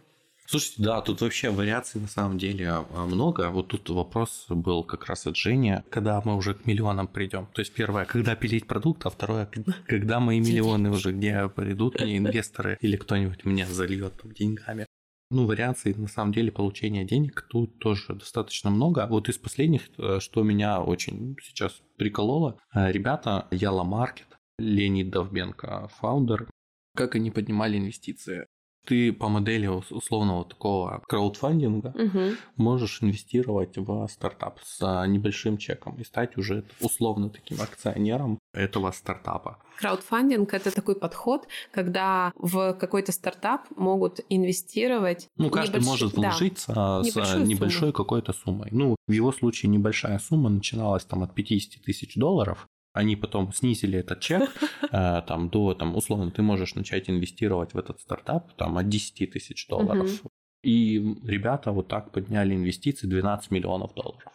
S1: Слушайте, да, тут вообще вариаций на самом деле а, много. Вот тут вопрос был как раз от Жени, когда мы уже к миллионам придем. То есть первое, когда пилить продукт, а второе, когда мои миллионы уже где придут мне инвесторы или кто-нибудь меня зальет там деньгами. Ну, вариаций на самом деле получения денег тут тоже достаточно много. Вот из последних, э, что меня очень сейчас прикололо, э, ребята, Яла Маркет, Леонид Довбенко, фаундер, как они поднимали инвестиции. Ты по модели ус- условного такого краудфандинга
S2: Мгм.
S1: можешь инвестировать в стартап с а, небольшим чеком и стать уже условно таким акционером этого стартапа.
S2: Краудфандинг — это такой подход, когда в какой-то стартап могут инвестировать...
S1: Ну, каждый
S2: небольш-
S1: может
S2: да.
S1: вложиться с
S2: Небольшую
S1: небольшой какой-то суммой. Ну, в его случае небольшая сумма начиналась там от 50 тысяч долларов. Они потом снизили этот чек э, там, до, там, условно, ты можешь начать инвестировать в этот стартап там, от 10 тысяч долларов. И ребята вот так подняли инвестиции 12 миллионов долларов.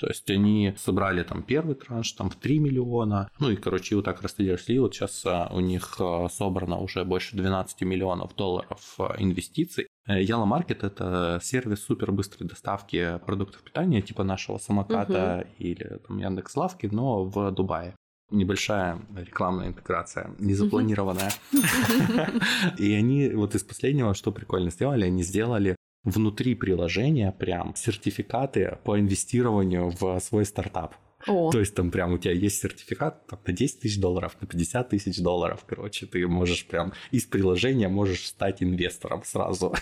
S1: То есть они собрали там первый транш там в 3 миллиона, ну и, короче, вот так распределились. И вот сейчас а, у них а, собрано уже больше 12 миллионов долларов инвестиций. Э, Yellow Market – это сервис супер быстрой доставки продуктов питания, типа нашего самоката или там Яндекс.Лавки, но в Дубае. небольшая рекламная интеграция, незапланированная. И они вот из последнего, что прикольно сделали, они сделали внутри приложения прям сертификаты по инвестированию в свой стартап.
S7: О,
S1: То есть там прям у тебя есть сертификат там, на 10 тысяч долларов, на 50 тысяч долларов, короче, ты можешь прям из приложения можешь стать инвестором сразу.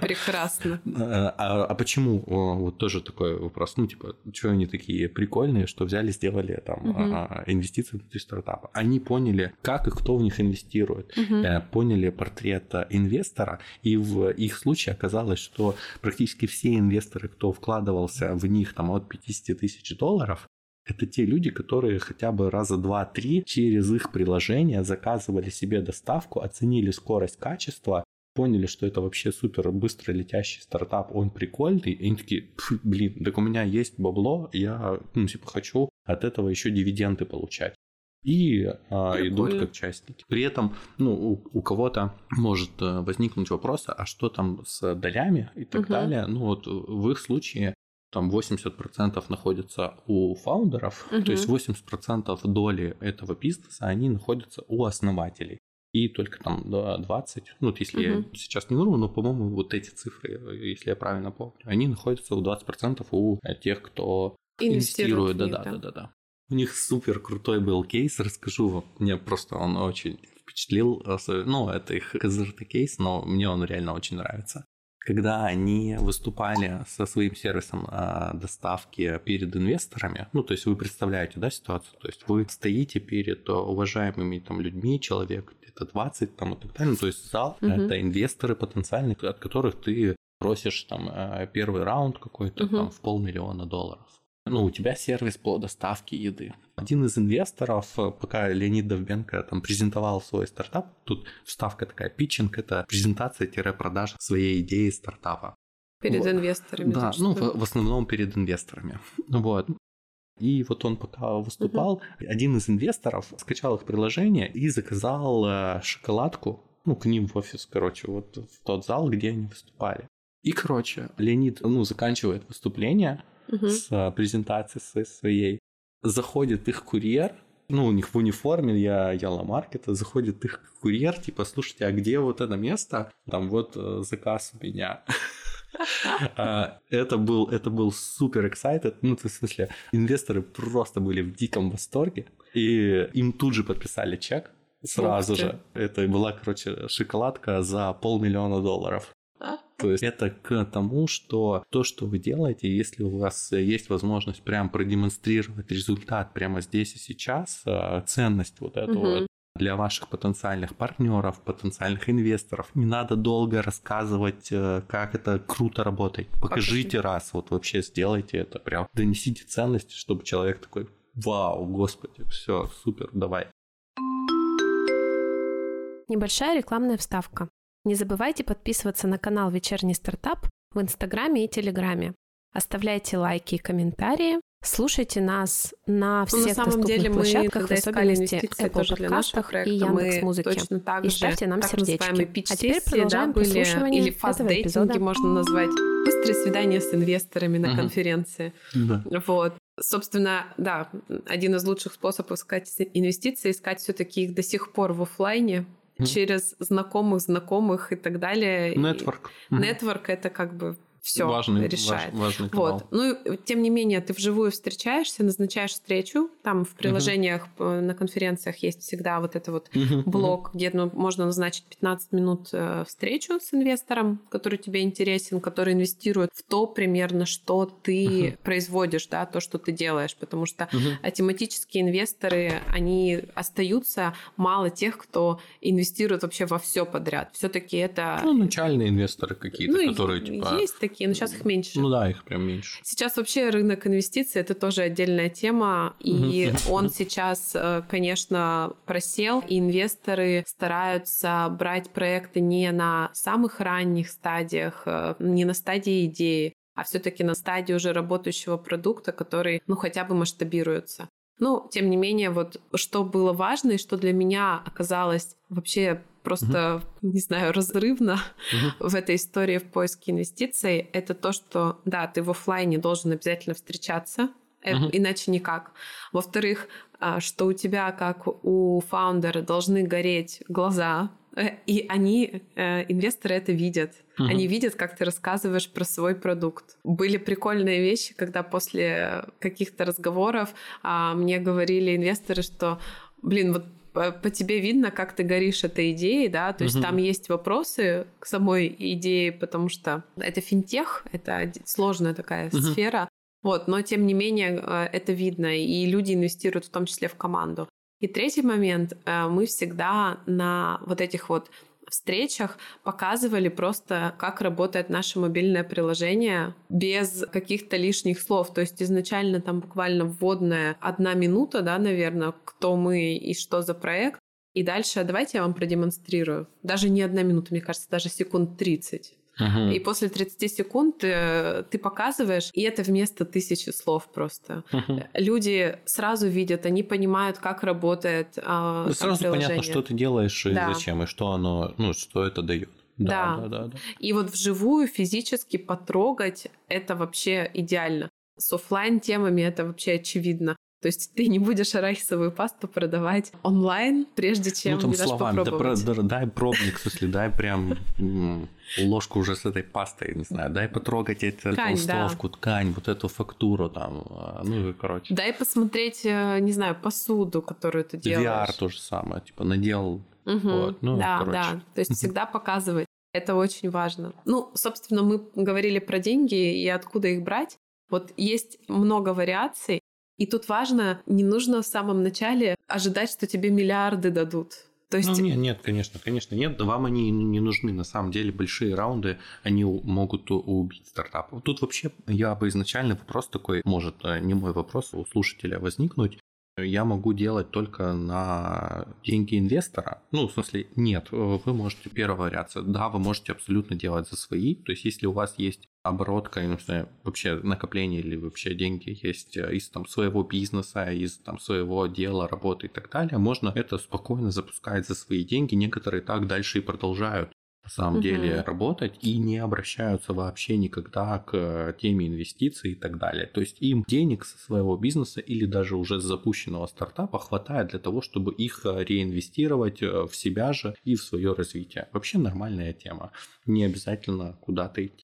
S7: прекрасно.
S1: А, а почему? Вот тоже такой вопрос. Ну, типа, что они такие прикольные, что взяли, сделали там а, инвестиции внутри стартапа. Они поняли, как и кто в них инвестирует. Э, Поняли портрет э, инвестора, и в их случае оказалось, что практически все инвесторы, кто вкладывался в них там от 50 тысяч долларов, это те люди, которые хотя бы раза два-три через их приложение заказывали себе доставку, оценили скорость качества, поняли, что это вообще супер быстро летящий стартап, он прикольный, и они такие, «Пф, блин, так у меня есть бабло, я, ну, типа, хочу от этого еще дивиденды получать. И а, идут как частники. При этом, ну, у, у кого-то может э, возникнуть вопрос, а что там с долями и так
S7: Мгм.
S1: далее. Ну, вот в их случае там 80% находится у фаундеров,
S7: Мгм.
S1: то есть 80% доли этого бизнеса, они находятся у основателей. И только там до 20, ну вот если я
S7: Мгм.
S1: сейчас не вру, но, по-моему, вот эти цифры, если я правильно помню, они находятся у 20% у э, тех, кто инвестирует. Да, да,
S7: да.
S1: да, да. У них супер крутой был кейс, расскажу вам. Мне просто он очень впечатлил. Ну, это их КЗРТ кейс, но мне он реально очень нравится. Когда они выступали со своим сервисом а, доставки перед инвесторами, ну, то есть вы представляете, да, ситуацию, то есть вы стоите перед уважаемыми там людьми, человек где-то 20 там и так далее, ну, то есть зал,
S7: Мгм.
S1: это инвесторы потенциальные, от которых ты просишь там а, первый раунд какой-то
S7: Мгм.
S1: там в полмиллиона долларов. Ну, у тебя сервис по доставке еды. Один из инвесторов, э, пока Леонид Довбенко там презентовал свой стартап, тут вставка такая, питчинг – это презентация-продажа своей идеи стартапа.
S7: Перед
S1: Вот.
S7: инвесторами.
S1: Да, ну, в, в основном перед инвесторами. Вот. И вот он пока выступал, один из инвесторов скачал их приложение и заказал э, шоколадку, ну, к ним в офис, короче, вот в тот зал, где они выступали. И, короче, Леонид, ну, заканчивает выступление,
S7: Мгм.
S1: с а, презентацией своей- своей. Заходит их курьер, ну, у них в униформе, я Яла Маркета, заходит их курьер, типа, слушайте, а где вот это место? Там вот э, заказ у меня. А, Это был, это был супер excited, ну, то есть, в смысле, инвесторы просто были в диком восторге, и им тут же подписали чек сразу же. Это была, короче, шоколадка за полмиллиона долларов. То есть это к тому, что то, что вы делаете, если у вас есть возможность прям продемонстрировать результат прямо здесь и сейчас, э, ценность вот этого
S7: Мгм.
S1: для ваших потенциальных партнеров, потенциальных инвесторов. Не надо долго рассказывать, э, как это круто работает. Покажите раз, вот вообще сделайте это, прям донесите ценности, чтобы человек такой, вау, господи, все, супер, давай.
S7: Небольшая рекламная вставка. Не забывайте подписываться на канал «Вечерний стартап» в Инстаграме и Телеграме. Оставляйте лайки и комментарии. Слушайте нас на
S2: Ну,
S7: всех
S2: на самом
S7: доступных
S2: деле мы,
S7: площадках, в особенности Apple
S2: тоже для нашего
S7: подкастах и
S2: проекта, мы
S7: Яндекс.Музыке.
S2: точно так
S7: И
S2: же
S7: ставьте нам
S2: так
S7: сердечки. А теперь продолжаем
S2: да, были,
S7: прослушивание
S2: или
S7: этого
S2: фаст-дейтинги
S7: эпизода.
S2: можно назвать. Быстрые свидания с инвесторами на
S1: Мгм.
S2: конференции.
S1: Да.
S2: Вот. Собственно, да, один из лучших способов искать инвестиции, искать все-таки их до сих пор в оффлайне, Через знакомых, знакомых и так далее.
S1: Нетворк.
S2: Нетворк это как бы все
S1: важный,
S2: решает.
S1: важ- важный канал.
S2: Вот. Ну, тем не менее, ты вживую встречаешься, назначаешь встречу. Там в приложениях э, на конференциях есть всегда вот это вот
S1: мгм.
S2: блок, где ну, можно назначить 15 минут э, встречу с инвестором, который тебе интересен, который инвестирует в то примерно, что ты
S1: Мгм.
S2: производишь, да, то, что ты делаешь. Потому что а тематические инвесторы, они остаются мало тех, кто инвестирует вообще во все подряд. Все-таки это...
S1: Ну, начальные инвесторы какие-то,
S2: Ну,
S1: которые, типа...
S2: есть такие, но сейчас их меньше.
S1: Ну да, их прям меньше.
S2: Сейчас вообще рынок инвестиций это тоже отдельная тема, и он сейчас, э, конечно, просел, и инвесторы стараются брать проекты не на самых ранних стадиях, э, не на стадии идеи, а все-таки на стадии уже работающего продукта, который, ну, хотя бы масштабируется. Ну, тем не менее, вот что было важно и что для меня оказалось вообще просто, не знаю, разрывно
S1: Мгм.
S2: в этой истории в поиске инвестиций, это то, что, да, ты в оффлайне должен обязательно встречаться, э,
S1: Мгм.
S2: иначе никак. Во-вторых, а, что у тебя, как у фаундера, должны гореть глаза, э, и они, э, инвесторы, это видят. Угу. Они видят, как ты рассказываешь про свой продукт. Были прикольные вещи, когда после каких-то разговоров а, мне говорили инвесторы, что, блин, вот по, по тебе видно, как ты горишь этой идеей, да, то есть угу. там есть вопросы к самой идее, потому что это финтех, это сложная такая угу. сфера, вот, но тем не менее э, это видно, и люди инвестируют в том числе в команду. И третий момент, э, мы всегда на вот этих вот встречах показывали просто, как работает наше мобильное приложение без каких-то лишних слов. То есть изначально там буквально вводная одна минута, да, наверное, кто мы и что за проект. И дальше давайте я вам продемонстрирую. Даже не одна минута, мне кажется, даже секунд 30. Угу. И после 30 секунд ты, э, ты показываешь, и это вместо тысячи слов просто. Угу. Люди сразу видят, они понимают, как работает э,
S1: Сразу
S2: приложение.
S1: понятно, что ты делаешь и да. зачем, и что оно, ну, что это дает.
S2: Да. Да, да, да, И вот вживую физически потрогать это вообще идеально. С офлайн темами это вообще очевидно. То есть ты не будешь арахисовую пасту продавать онлайн, прежде ну, чем ну, там не дашь словами, попробовать.
S1: Да, да, дай пробник, в смысле, дай прям ложку уже с этой пастой, не знаю, дай потрогать эту ткань, толстовку, да. ткань, вот эту фактуру там, а, ну и короче.
S2: Дай посмотреть, э, не знаю, посуду, которую ты делаешь.
S1: VR то же самое, типа надел,
S2: угу, вот, ну, да, короче. да, то есть всегда показывать. Это очень важно. Ну, собственно, мы говорили про деньги и откуда их брать. Вот есть много вариаций, и тут важно, не нужно в самом начале ожидать, что тебе миллиарды дадут.
S1: То есть... Ну, нет, нет, конечно, конечно, нет. Вам они не нужны. На самом деле большие раунды, они могут убить стартап. Тут вообще я бы изначально вопрос такой, может, э, не мой вопрос у слушателя возникнуть. Я могу делать только на деньги инвестора. Ну, в смысле, нет, вы можете первая вариация. Да, вы можете абсолютно делать за свои. То есть, если у вас есть оборотка, ну, вообще накопление или вообще деньги есть э, из там своего бизнеса, из там своего дела, работы и так далее, можно это спокойно запускать за свои деньги. Некоторые так дальше и продолжают на самом угу. деле работать и не обращаются вообще никогда к теме инвестиций и так далее. То есть им денег со своего бизнеса или даже уже с запущенного стартапа хватает для того, чтобы их э, реинвестировать э, в себя же и в свое развитие. Вообще нормальная тема. Не обязательно куда-то идти.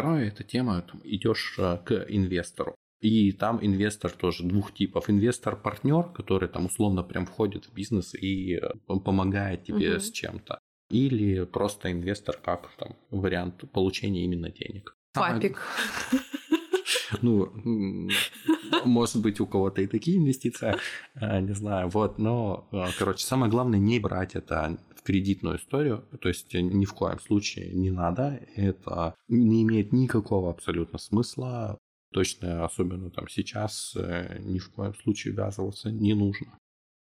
S1: Второе, эта тема, там, идешь э, к инвестору. И там инвестор тоже двух типов. Инвестор-партнер, который там условно прям входит в бизнес и помогает тебе угу. с чем-то или просто инвестор как там вариант получения именно денег.
S2: Папик.
S1: Ну, может быть, у кого-то и такие инвестиции, а, не знаю, вот, но, а, короче, самое главное не брать это кредитную историю, то есть ни в коем случае не надо, это не имеет никакого абсолютно смысла, точно, особенно там сейчас, э, ни в коем случае ввязываться не нужно.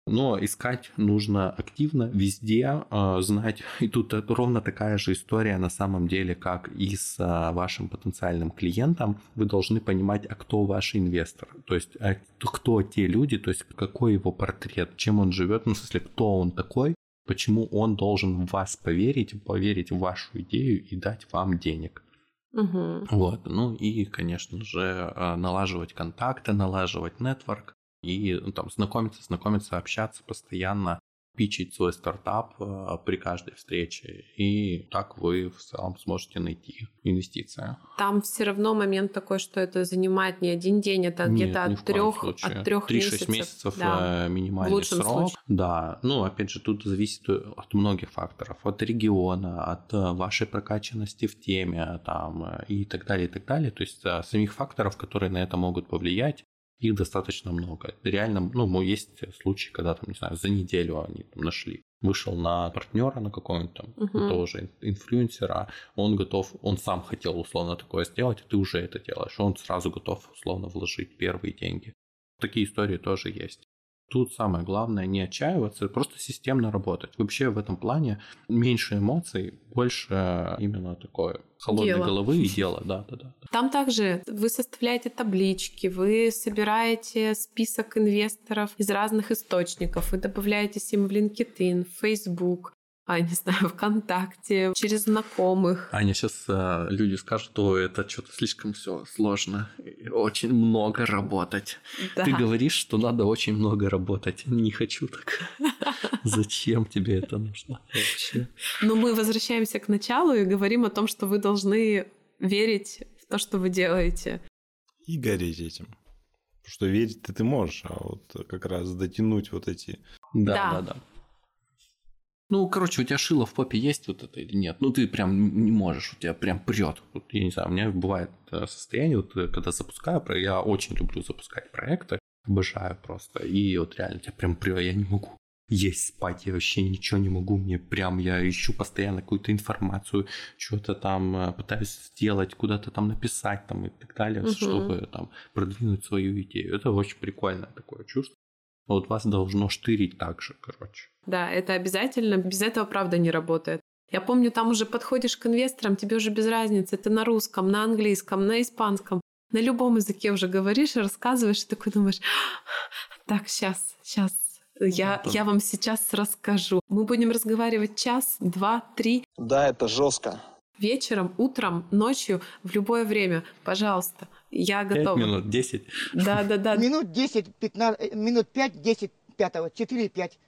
S1: Но искать нужно активно, везде, э, знать. И тут ровно такая же история на самом деле, как и с э, вашим потенциальным клиентом. Вы должны понимать, а кто ваш инвестор. То есть, а кто те люди, то есть, какой его портрет, чем он живет, ну, в смысле, кто он такой, почему он должен в вас поверить, поверить в вашу идею и дать вам денег. Угу. Вот, ну и, конечно же, э, налаживать контакты, налаживать нетворк, и ну, там знакомиться, знакомиться, общаться постоянно, пичить свой стартап э, при каждой встрече, и так вы в целом сможете найти инвестиции.
S2: Там все равно момент такой, что это занимает не один день, это где-то от трех, от трех месяцев.
S1: 3-6 месяцев да. Э, минимальный срок. Случае. Да, ну опять же тут зависит от многих факторов, от региона, от э, вашей прокачанности в теме там и так далее, и так далее. То есть самих факторов, которые на это могут повлиять, их достаточно много. Реально, ну, есть случаи, когда там, не знаю, за неделю они там нашли. Вышел на партнера на какого-нибудь там uh-huh. тоже инфлюенсера, он готов, он сам хотел условно такое сделать, а ты уже это делаешь, он сразу готов условно вложить первые деньги. Такие истории тоже есть. Тут самое главное не отчаиваться, просто системно работать. Вообще в этом плане меньше эмоций, больше именно такое холодной дело. головы и дело, да, да, да.
S2: Там также вы составляете таблички, вы собираете список инвесторов из разных источников, вы добавляетесь им в LinkedIn, в Facebook, а, не знаю, ВКонтакте, через знакомых.
S1: Аня, сейчас э, люди скажут, что это что-то слишком все сложно. очень много работать.
S2: Да.
S1: Ты говоришь, что надо очень много работать. Не хочу так. Зачем тебе это нужно вообще?
S2: Но мы возвращаемся к началу и говорим о том, что вы должны верить в то, что вы делаете.
S3: И гореть этим. Потому что верить ты, ты можешь, а вот как раз дотянуть вот эти...
S1: Да,
S2: Да.
S1: да, да. Ну, короче, у тебя шило в попе есть вот это или нет? Ну, ты прям не можешь, у тебя прям прет. Вот, я не знаю, у меня бывает э, состояние, вот э, когда запускаю, я очень люблю запускать проекты, обожаю просто. И вот реально тебя прям прет, я не могу есть, спать, я вообще ничего не могу, мне прям, я ищу постоянно какую-то информацию, что-то там э, пытаюсь сделать, куда-то там написать там и так далее,
S2: Мгм.
S1: чтобы там продвинуть свою идею. Это очень прикольное такое чувство. Вот вас должно штырить так же, короче.
S2: Да, это обязательно. Без этого, правда, не работает. Я помню, там уже подходишь к инвесторам, тебе уже без разницы. Ты на русском, на английском, на испанском, на любом языке уже говоришь и рассказываешь, и такой думаешь, так, сейчас, сейчас, я,
S1: Да.
S2: я вам сейчас расскажу. Мы будем разговаривать час, два, три,
S8: Да, это жестко.
S2: вечером, утром, ночью, в любое время. Пожалуйста, я готова.
S1: минут, 10.
S2: Да, да, да.
S9: Минут 10, 15, э, минут 5, 10, 5, 4, 5,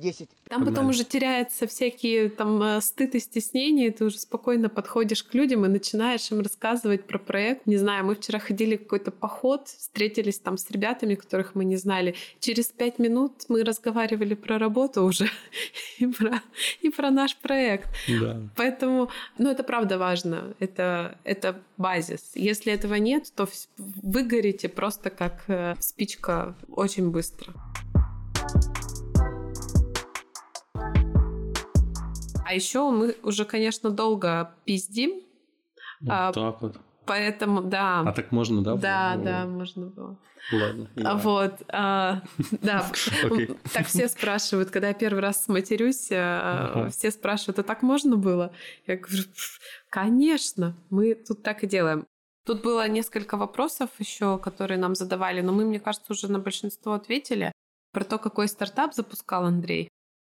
S9: 10.
S2: Там потом
S1: Погнали.
S2: уже теряются всякие там э, стыд и стеснение, и ты уже спокойно подходишь к людям и начинаешь им рассказывать про проект. Не знаю, мы вчера ходили в какой-то поход, встретились там с ребятами, которых мы не знали. Через пять минут мы разговаривали про работу уже и про, и про наш проект.
S1: Да.
S2: Поэтому, ну, это правда важно. Это, это базис. Если этого нет, то выгорите просто как э, спичка очень быстро. А еще мы уже, конечно, долго пиздим,
S1: Вот
S2: А,
S1: так вот.
S2: поэтому, да.
S1: А так можно, да?
S2: да,
S1: было?
S2: да, можно было.
S1: Ладно. Да.
S2: Вот, а, да.
S1: Окей.
S2: Так все спрашивают, когда я первый раз матерюсь, а,
S1: Ага.
S2: все спрашивают, а так можно было? Я говорю, «Пф, конечно, мы тут так и делаем. Тут было несколько вопросов еще, которые нам задавали, но мы, мне кажется, уже на большинство ответили. Про то, какой стартап запускал Андрей.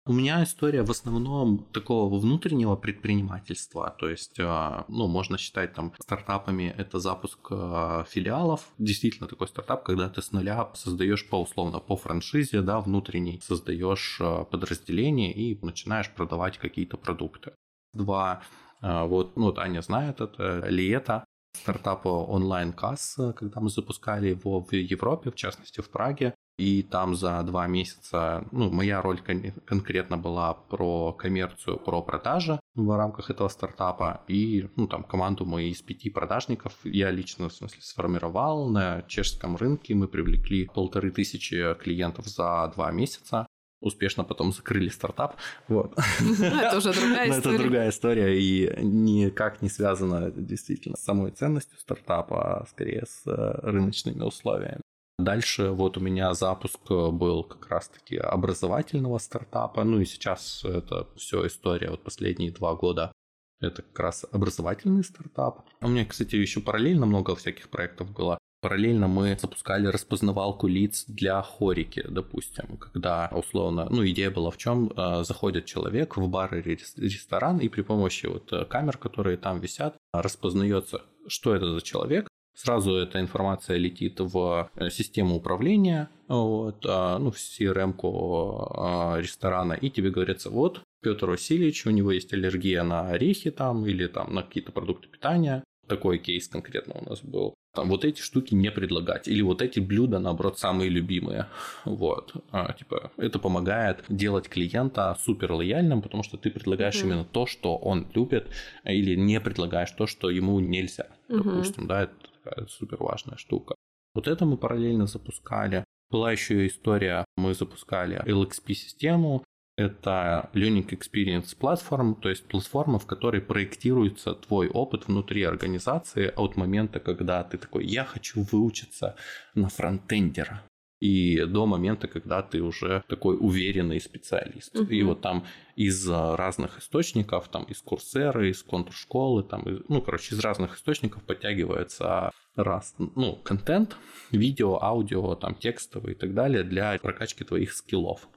S1: У меня история в основном такого внутреннего предпринимательства, то есть, э, ну, можно считать там стартапами это запуск э, филиалов, действительно такой стартап, когда ты с нуля создаешь по условно по франшизе, да, внутренней, создаешь э, подразделение и начинаешь продавать какие-то продукты. Два, вот, ну, вот Аня знает это, Лиета, стартап онлайн-касс, когда мы запускали его в Европе, в частности в Праге, и там за два месяца, ну, моя роль кон- конкретно была про коммерцию, про продажи в рамках этого стартапа. И, ну, там команду мы из пяти продажников я лично, в смысле, сформировал. На чешском рынке мы привлекли полторы тысячи клиентов за два месяца. Успешно потом закрыли стартап. Вот.
S2: Ну, Это уже другая
S1: это
S2: история.
S1: другая история и никак не связана действительно с самой ценностью стартапа, а скорее с э, рыночными условиями. Дальше вот у меня запуск был как раз-таки образовательного стартапа, ну и сейчас это все история, вот последние два года это как раз образовательный стартап. У меня, кстати, еще параллельно много всяких проектов было. Параллельно мы запускали распознавалку лиц для хорики, допустим, когда условно, ну идея была в чем, заходит человек в бар или рес- ресторан и при помощи вот э, камер, которые там висят, распознается, что это за человек, Сразу эта информация летит в э, систему управления, вот, а, ну, в CRM-ку а, ресторана, и тебе говорится, вот, Петр Васильевич, у него есть аллергия на орехи там или там на какие-то продукты питания. Такой кейс конкретно у нас был. Там вот эти штуки не предлагать. Или вот эти блюда, наоборот, самые любимые. Вот. А, типа, это помогает делать клиента супер лояльным, потому что ты предлагаешь
S2: Мгм.
S1: именно то, что он любит, или не предлагаешь то, что ему нельзя.
S2: Мгм.
S1: Допустим, да, это такая супер важная штука. Вот это мы параллельно запускали. Была еще история, мы запускали LXP-систему, это Learning Experience Platform, то есть платформа, в которой проектируется твой опыт внутри организации от момента, когда ты такой, я хочу выучиться на фронтендера, и до момента, когда ты уже такой уверенный специалист.
S2: Мгм.
S1: И вот там из а, разных источников, там из курсеры, из контур-школы, там, из- ну, короче, из разных источников подтягивается раз, ну, контент, видео, аудио, там, текстовый и так далее для прокачки твоих скиллов.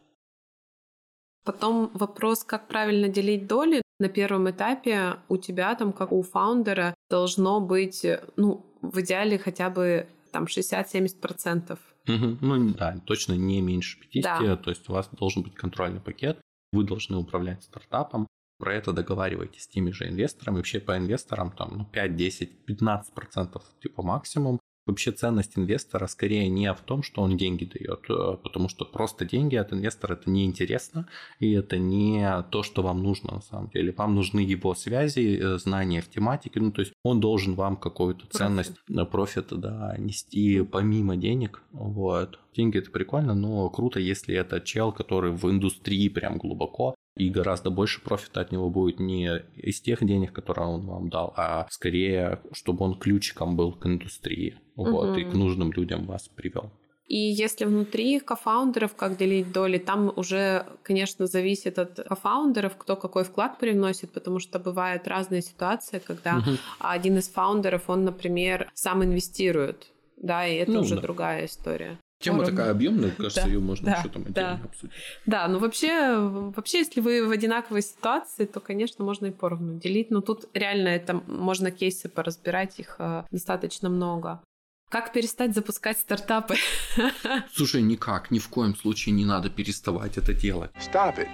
S2: Потом вопрос, как правильно делить доли. На первом этапе у тебя там, как у фаундера, должно быть, ну, в идеале хотя бы там 60-70%.
S1: Угу. Ну да, точно не меньше 50, да. то есть у вас должен быть контрольный пакет, вы должны управлять стартапом, про это договаривайтесь с теми же инвесторами. Вообще по инвесторам там ну, 5, 10, 15 процентов типа максимум. Вообще ценность инвестора скорее не в том, что он деньги дает, э, потому что просто деньги от инвестора это неинтересно, и это не то, что вам нужно на самом деле. Вам нужны его связи, э, знания в тематике, ну то есть он должен вам какую-то ценность, на профит, да, нести помимо денег. Вот. Деньги это прикольно, но круто, если это чел, который в индустрии прям глубоко, и гораздо больше профита от него будет не из тех денег, которые он вам дал, а скорее, чтобы он ключиком был к индустрии, угу. вот, и к нужным людям вас привел.
S2: И если внутри кофаундеров, как делить доли, там уже, конечно, зависит от кофаундеров, кто какой вклад привносит, потому что бывают разные ситуации, когда угу. один из фаундеров, он, например, сам инвестирует, да, и это ну, уже да. другая история.
S1: Тема уровня. такая объемная, кажется, да, ее можно да, еще там отдельно
S2: да.
S1: обсудить.
S2: Да, ну вообще, вообще, если вы в одинаковой ситуации, то, конечно, можно и поровну делить. Но тут реально это можно кейсы поразбирать, их э, достаточно много. Как перестать запускать стартапы?
S1: Слушай, никак, ни в коем случае не надо переставать это делать. Stop it.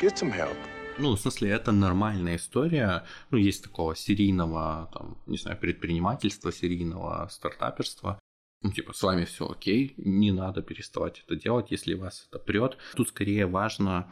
S1: Get some help. Ну, в смысле, это нормальная история. Ну, есть такого серийного, там, не знаю, предпринимательства, серийного стартаперства ну, типа, с вами все окей, не надо переставать это делать, если вас это прет. Тут скорее важна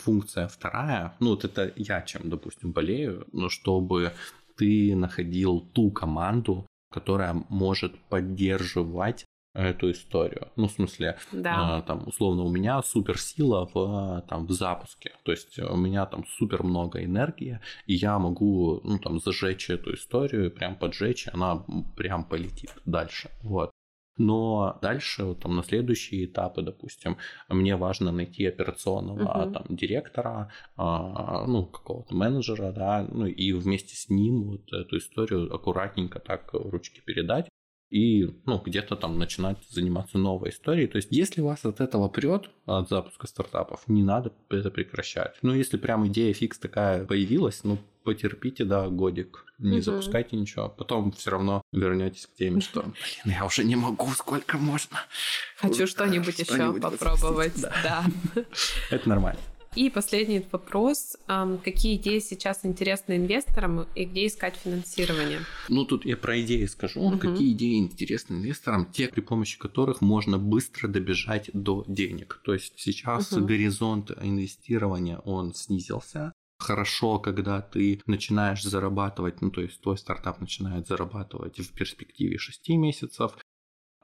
S1: функция вторая, ну, вот это я чем, допустим, болею, но чтобы ты находил ту команду, которая может поддерживать эту историю. Ну, в смысле, да. э, там, условно, у меня суперсила в, там, в запуске. То есть у меня там супер много энергии, и я могу, ну, там, зажечь эту историю, прям поджечь, и она прям полетит дальше. Вот. Но дальше, вот, там, на следующие этапы, допустим, мне важно найти операционного uh-huh. там, директора, а, ну, какого-то менеджера, да, ну, и вместе с ним вот эту историю аккуратненько так в ручки передать и ну, где-то там начинать заниматься новой историей. То есть, если вас от этого прет, от запуска стартапов, не надо это прекращать. Ну, если прям идея фикс такая появилась, ну, потерпите, да, годик, не угу. запускайте ничего. Потом все равно вернетесь к теме, что, блин, я уже не могу, сколько можно.
S2: Хочу что-нибудь, что еще попробовать. Да. да.
S1: Это нормально.
S2: И последний вопрос. Какие идеи сейчас интересны инвесторам и где искать финансирование?
S1: Ну, тут я про идеи скажу. Угу. Какие идеи интересны инвесторам? Те, при помощи которых можно быстро добежать до денег. То есть сейчас угу. горизонт инвестирования, он снизился хорошо, когда ты начинаешь зарабатывать, ну то есть твой стартап начинает зарабатывать в перспективе 6 месяцев,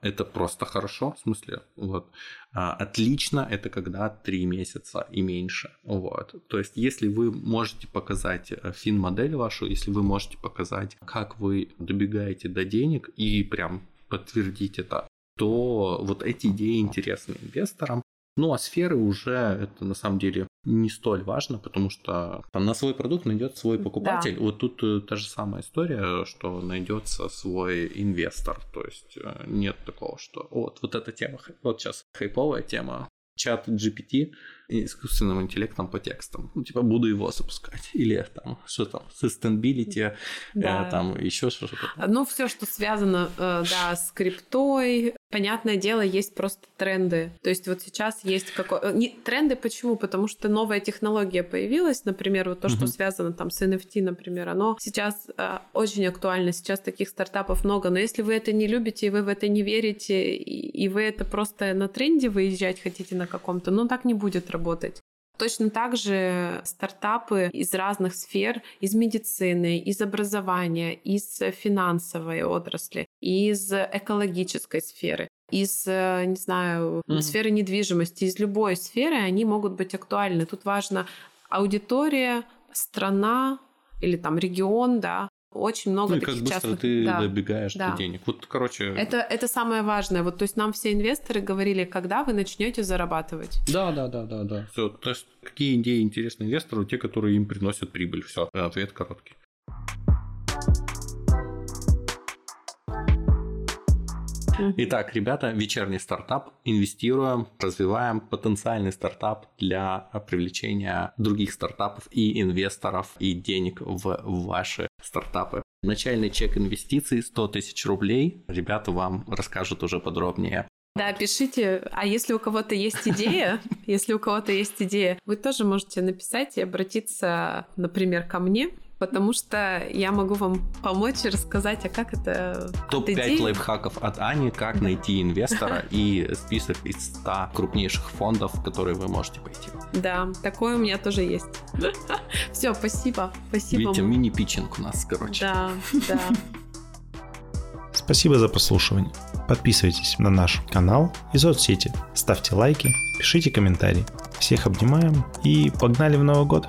S1: это просто хорошо, в смысле, вот. А, отлично, это когда 3 месяца и меньше, вот. То есть, если вы можете показать э, фин-модель вашу, если вы можете показать, как вы добегаете до денег и прям подтвердить это, то вот эти идеи интересны инвесторам. Ну а сферы уже это на самом деле не столь важно, потому что там на свой продукт найдет свой покупатель. Да. Вот тут э, та же самая история, что найдется свой инвестор. То есть э, нет такого, что вот, вот эта тема, вот сейчас хайповая тема, чат GPT, искусственным интеллектом по текстам. Ну, типа, буду его запускать. Или там, что там, sustainability, э, да. э, там еще что-то.
S2: Ну, все, что связано, э, да, с криптой. Понятное дело, есть просто тренды. То есть вот сейчас есть какой... Э, не... Тренды почему? Потому что новая технология появилась, например, вот то, что uh-huh. связано там с NFT, например, оно сейчас э, очень актуально. Сейчас таких стартапов много. Но если вы это не любите, и вы в это не верите, и, и вы это просто на тренде выезжать хотите на каком-то, ну, так не будет работать работать. Точно так же стартапы из разных сфер, из медицины, из образования, из финансовой отрасли, из экологической сферы, из, не знаю, mm-hmm. сферы недвижимости, из любой сферы они могут быть актуальны. Тут важно аудитория, страна или там регион, да, очень много
S1: ну, и
S2: таких
S1: как быстро
S2: частных...
S1: ты да. добегаешь да. до денег. Вот, короче...
S2: Это, это самое важное. Вот, то есть нам все инвесторы говорили, когда вы начнете зарабатывать.
S1: Да, да, да, да, да. Все. То есть какие идеи интересны инвестору? Те, которые им приносят прибыль. Все. Ответ короткий. Итак, ребята, вечерний стартап. Инвестируем, развиваем потенциальный стартап для привлечения других стартапов и инвесторов и денег в ваши стартапы. Начальный чек инвестиций 100 тысяч рублей. Ребята вам расскажут уже подробнее.
S2: Да, пишите. А если у кого-то есть идея, если у кого-то есть идея, вы тоже можете написать и обратиться, например, ко мне, потому что я могу вам помочь и рассказать, а как это...
S1: Топ-5 лайфхаков от Ани, как найти инвестора и список из 100 крупнейших фондов, в которые вы можете пойти.
S2: Да, такое у меня тоже есть. Все, спасибо. Спасибо.
S1: Видите, мини-питчинг у нас, короче.
S2: Да, да.
S3: Спасибо за прослушивание. Подписывайтесь на наш канал и соцсети, ставьте лайки, пишите комментарии. Всех обнимаем и погнали в Новый год!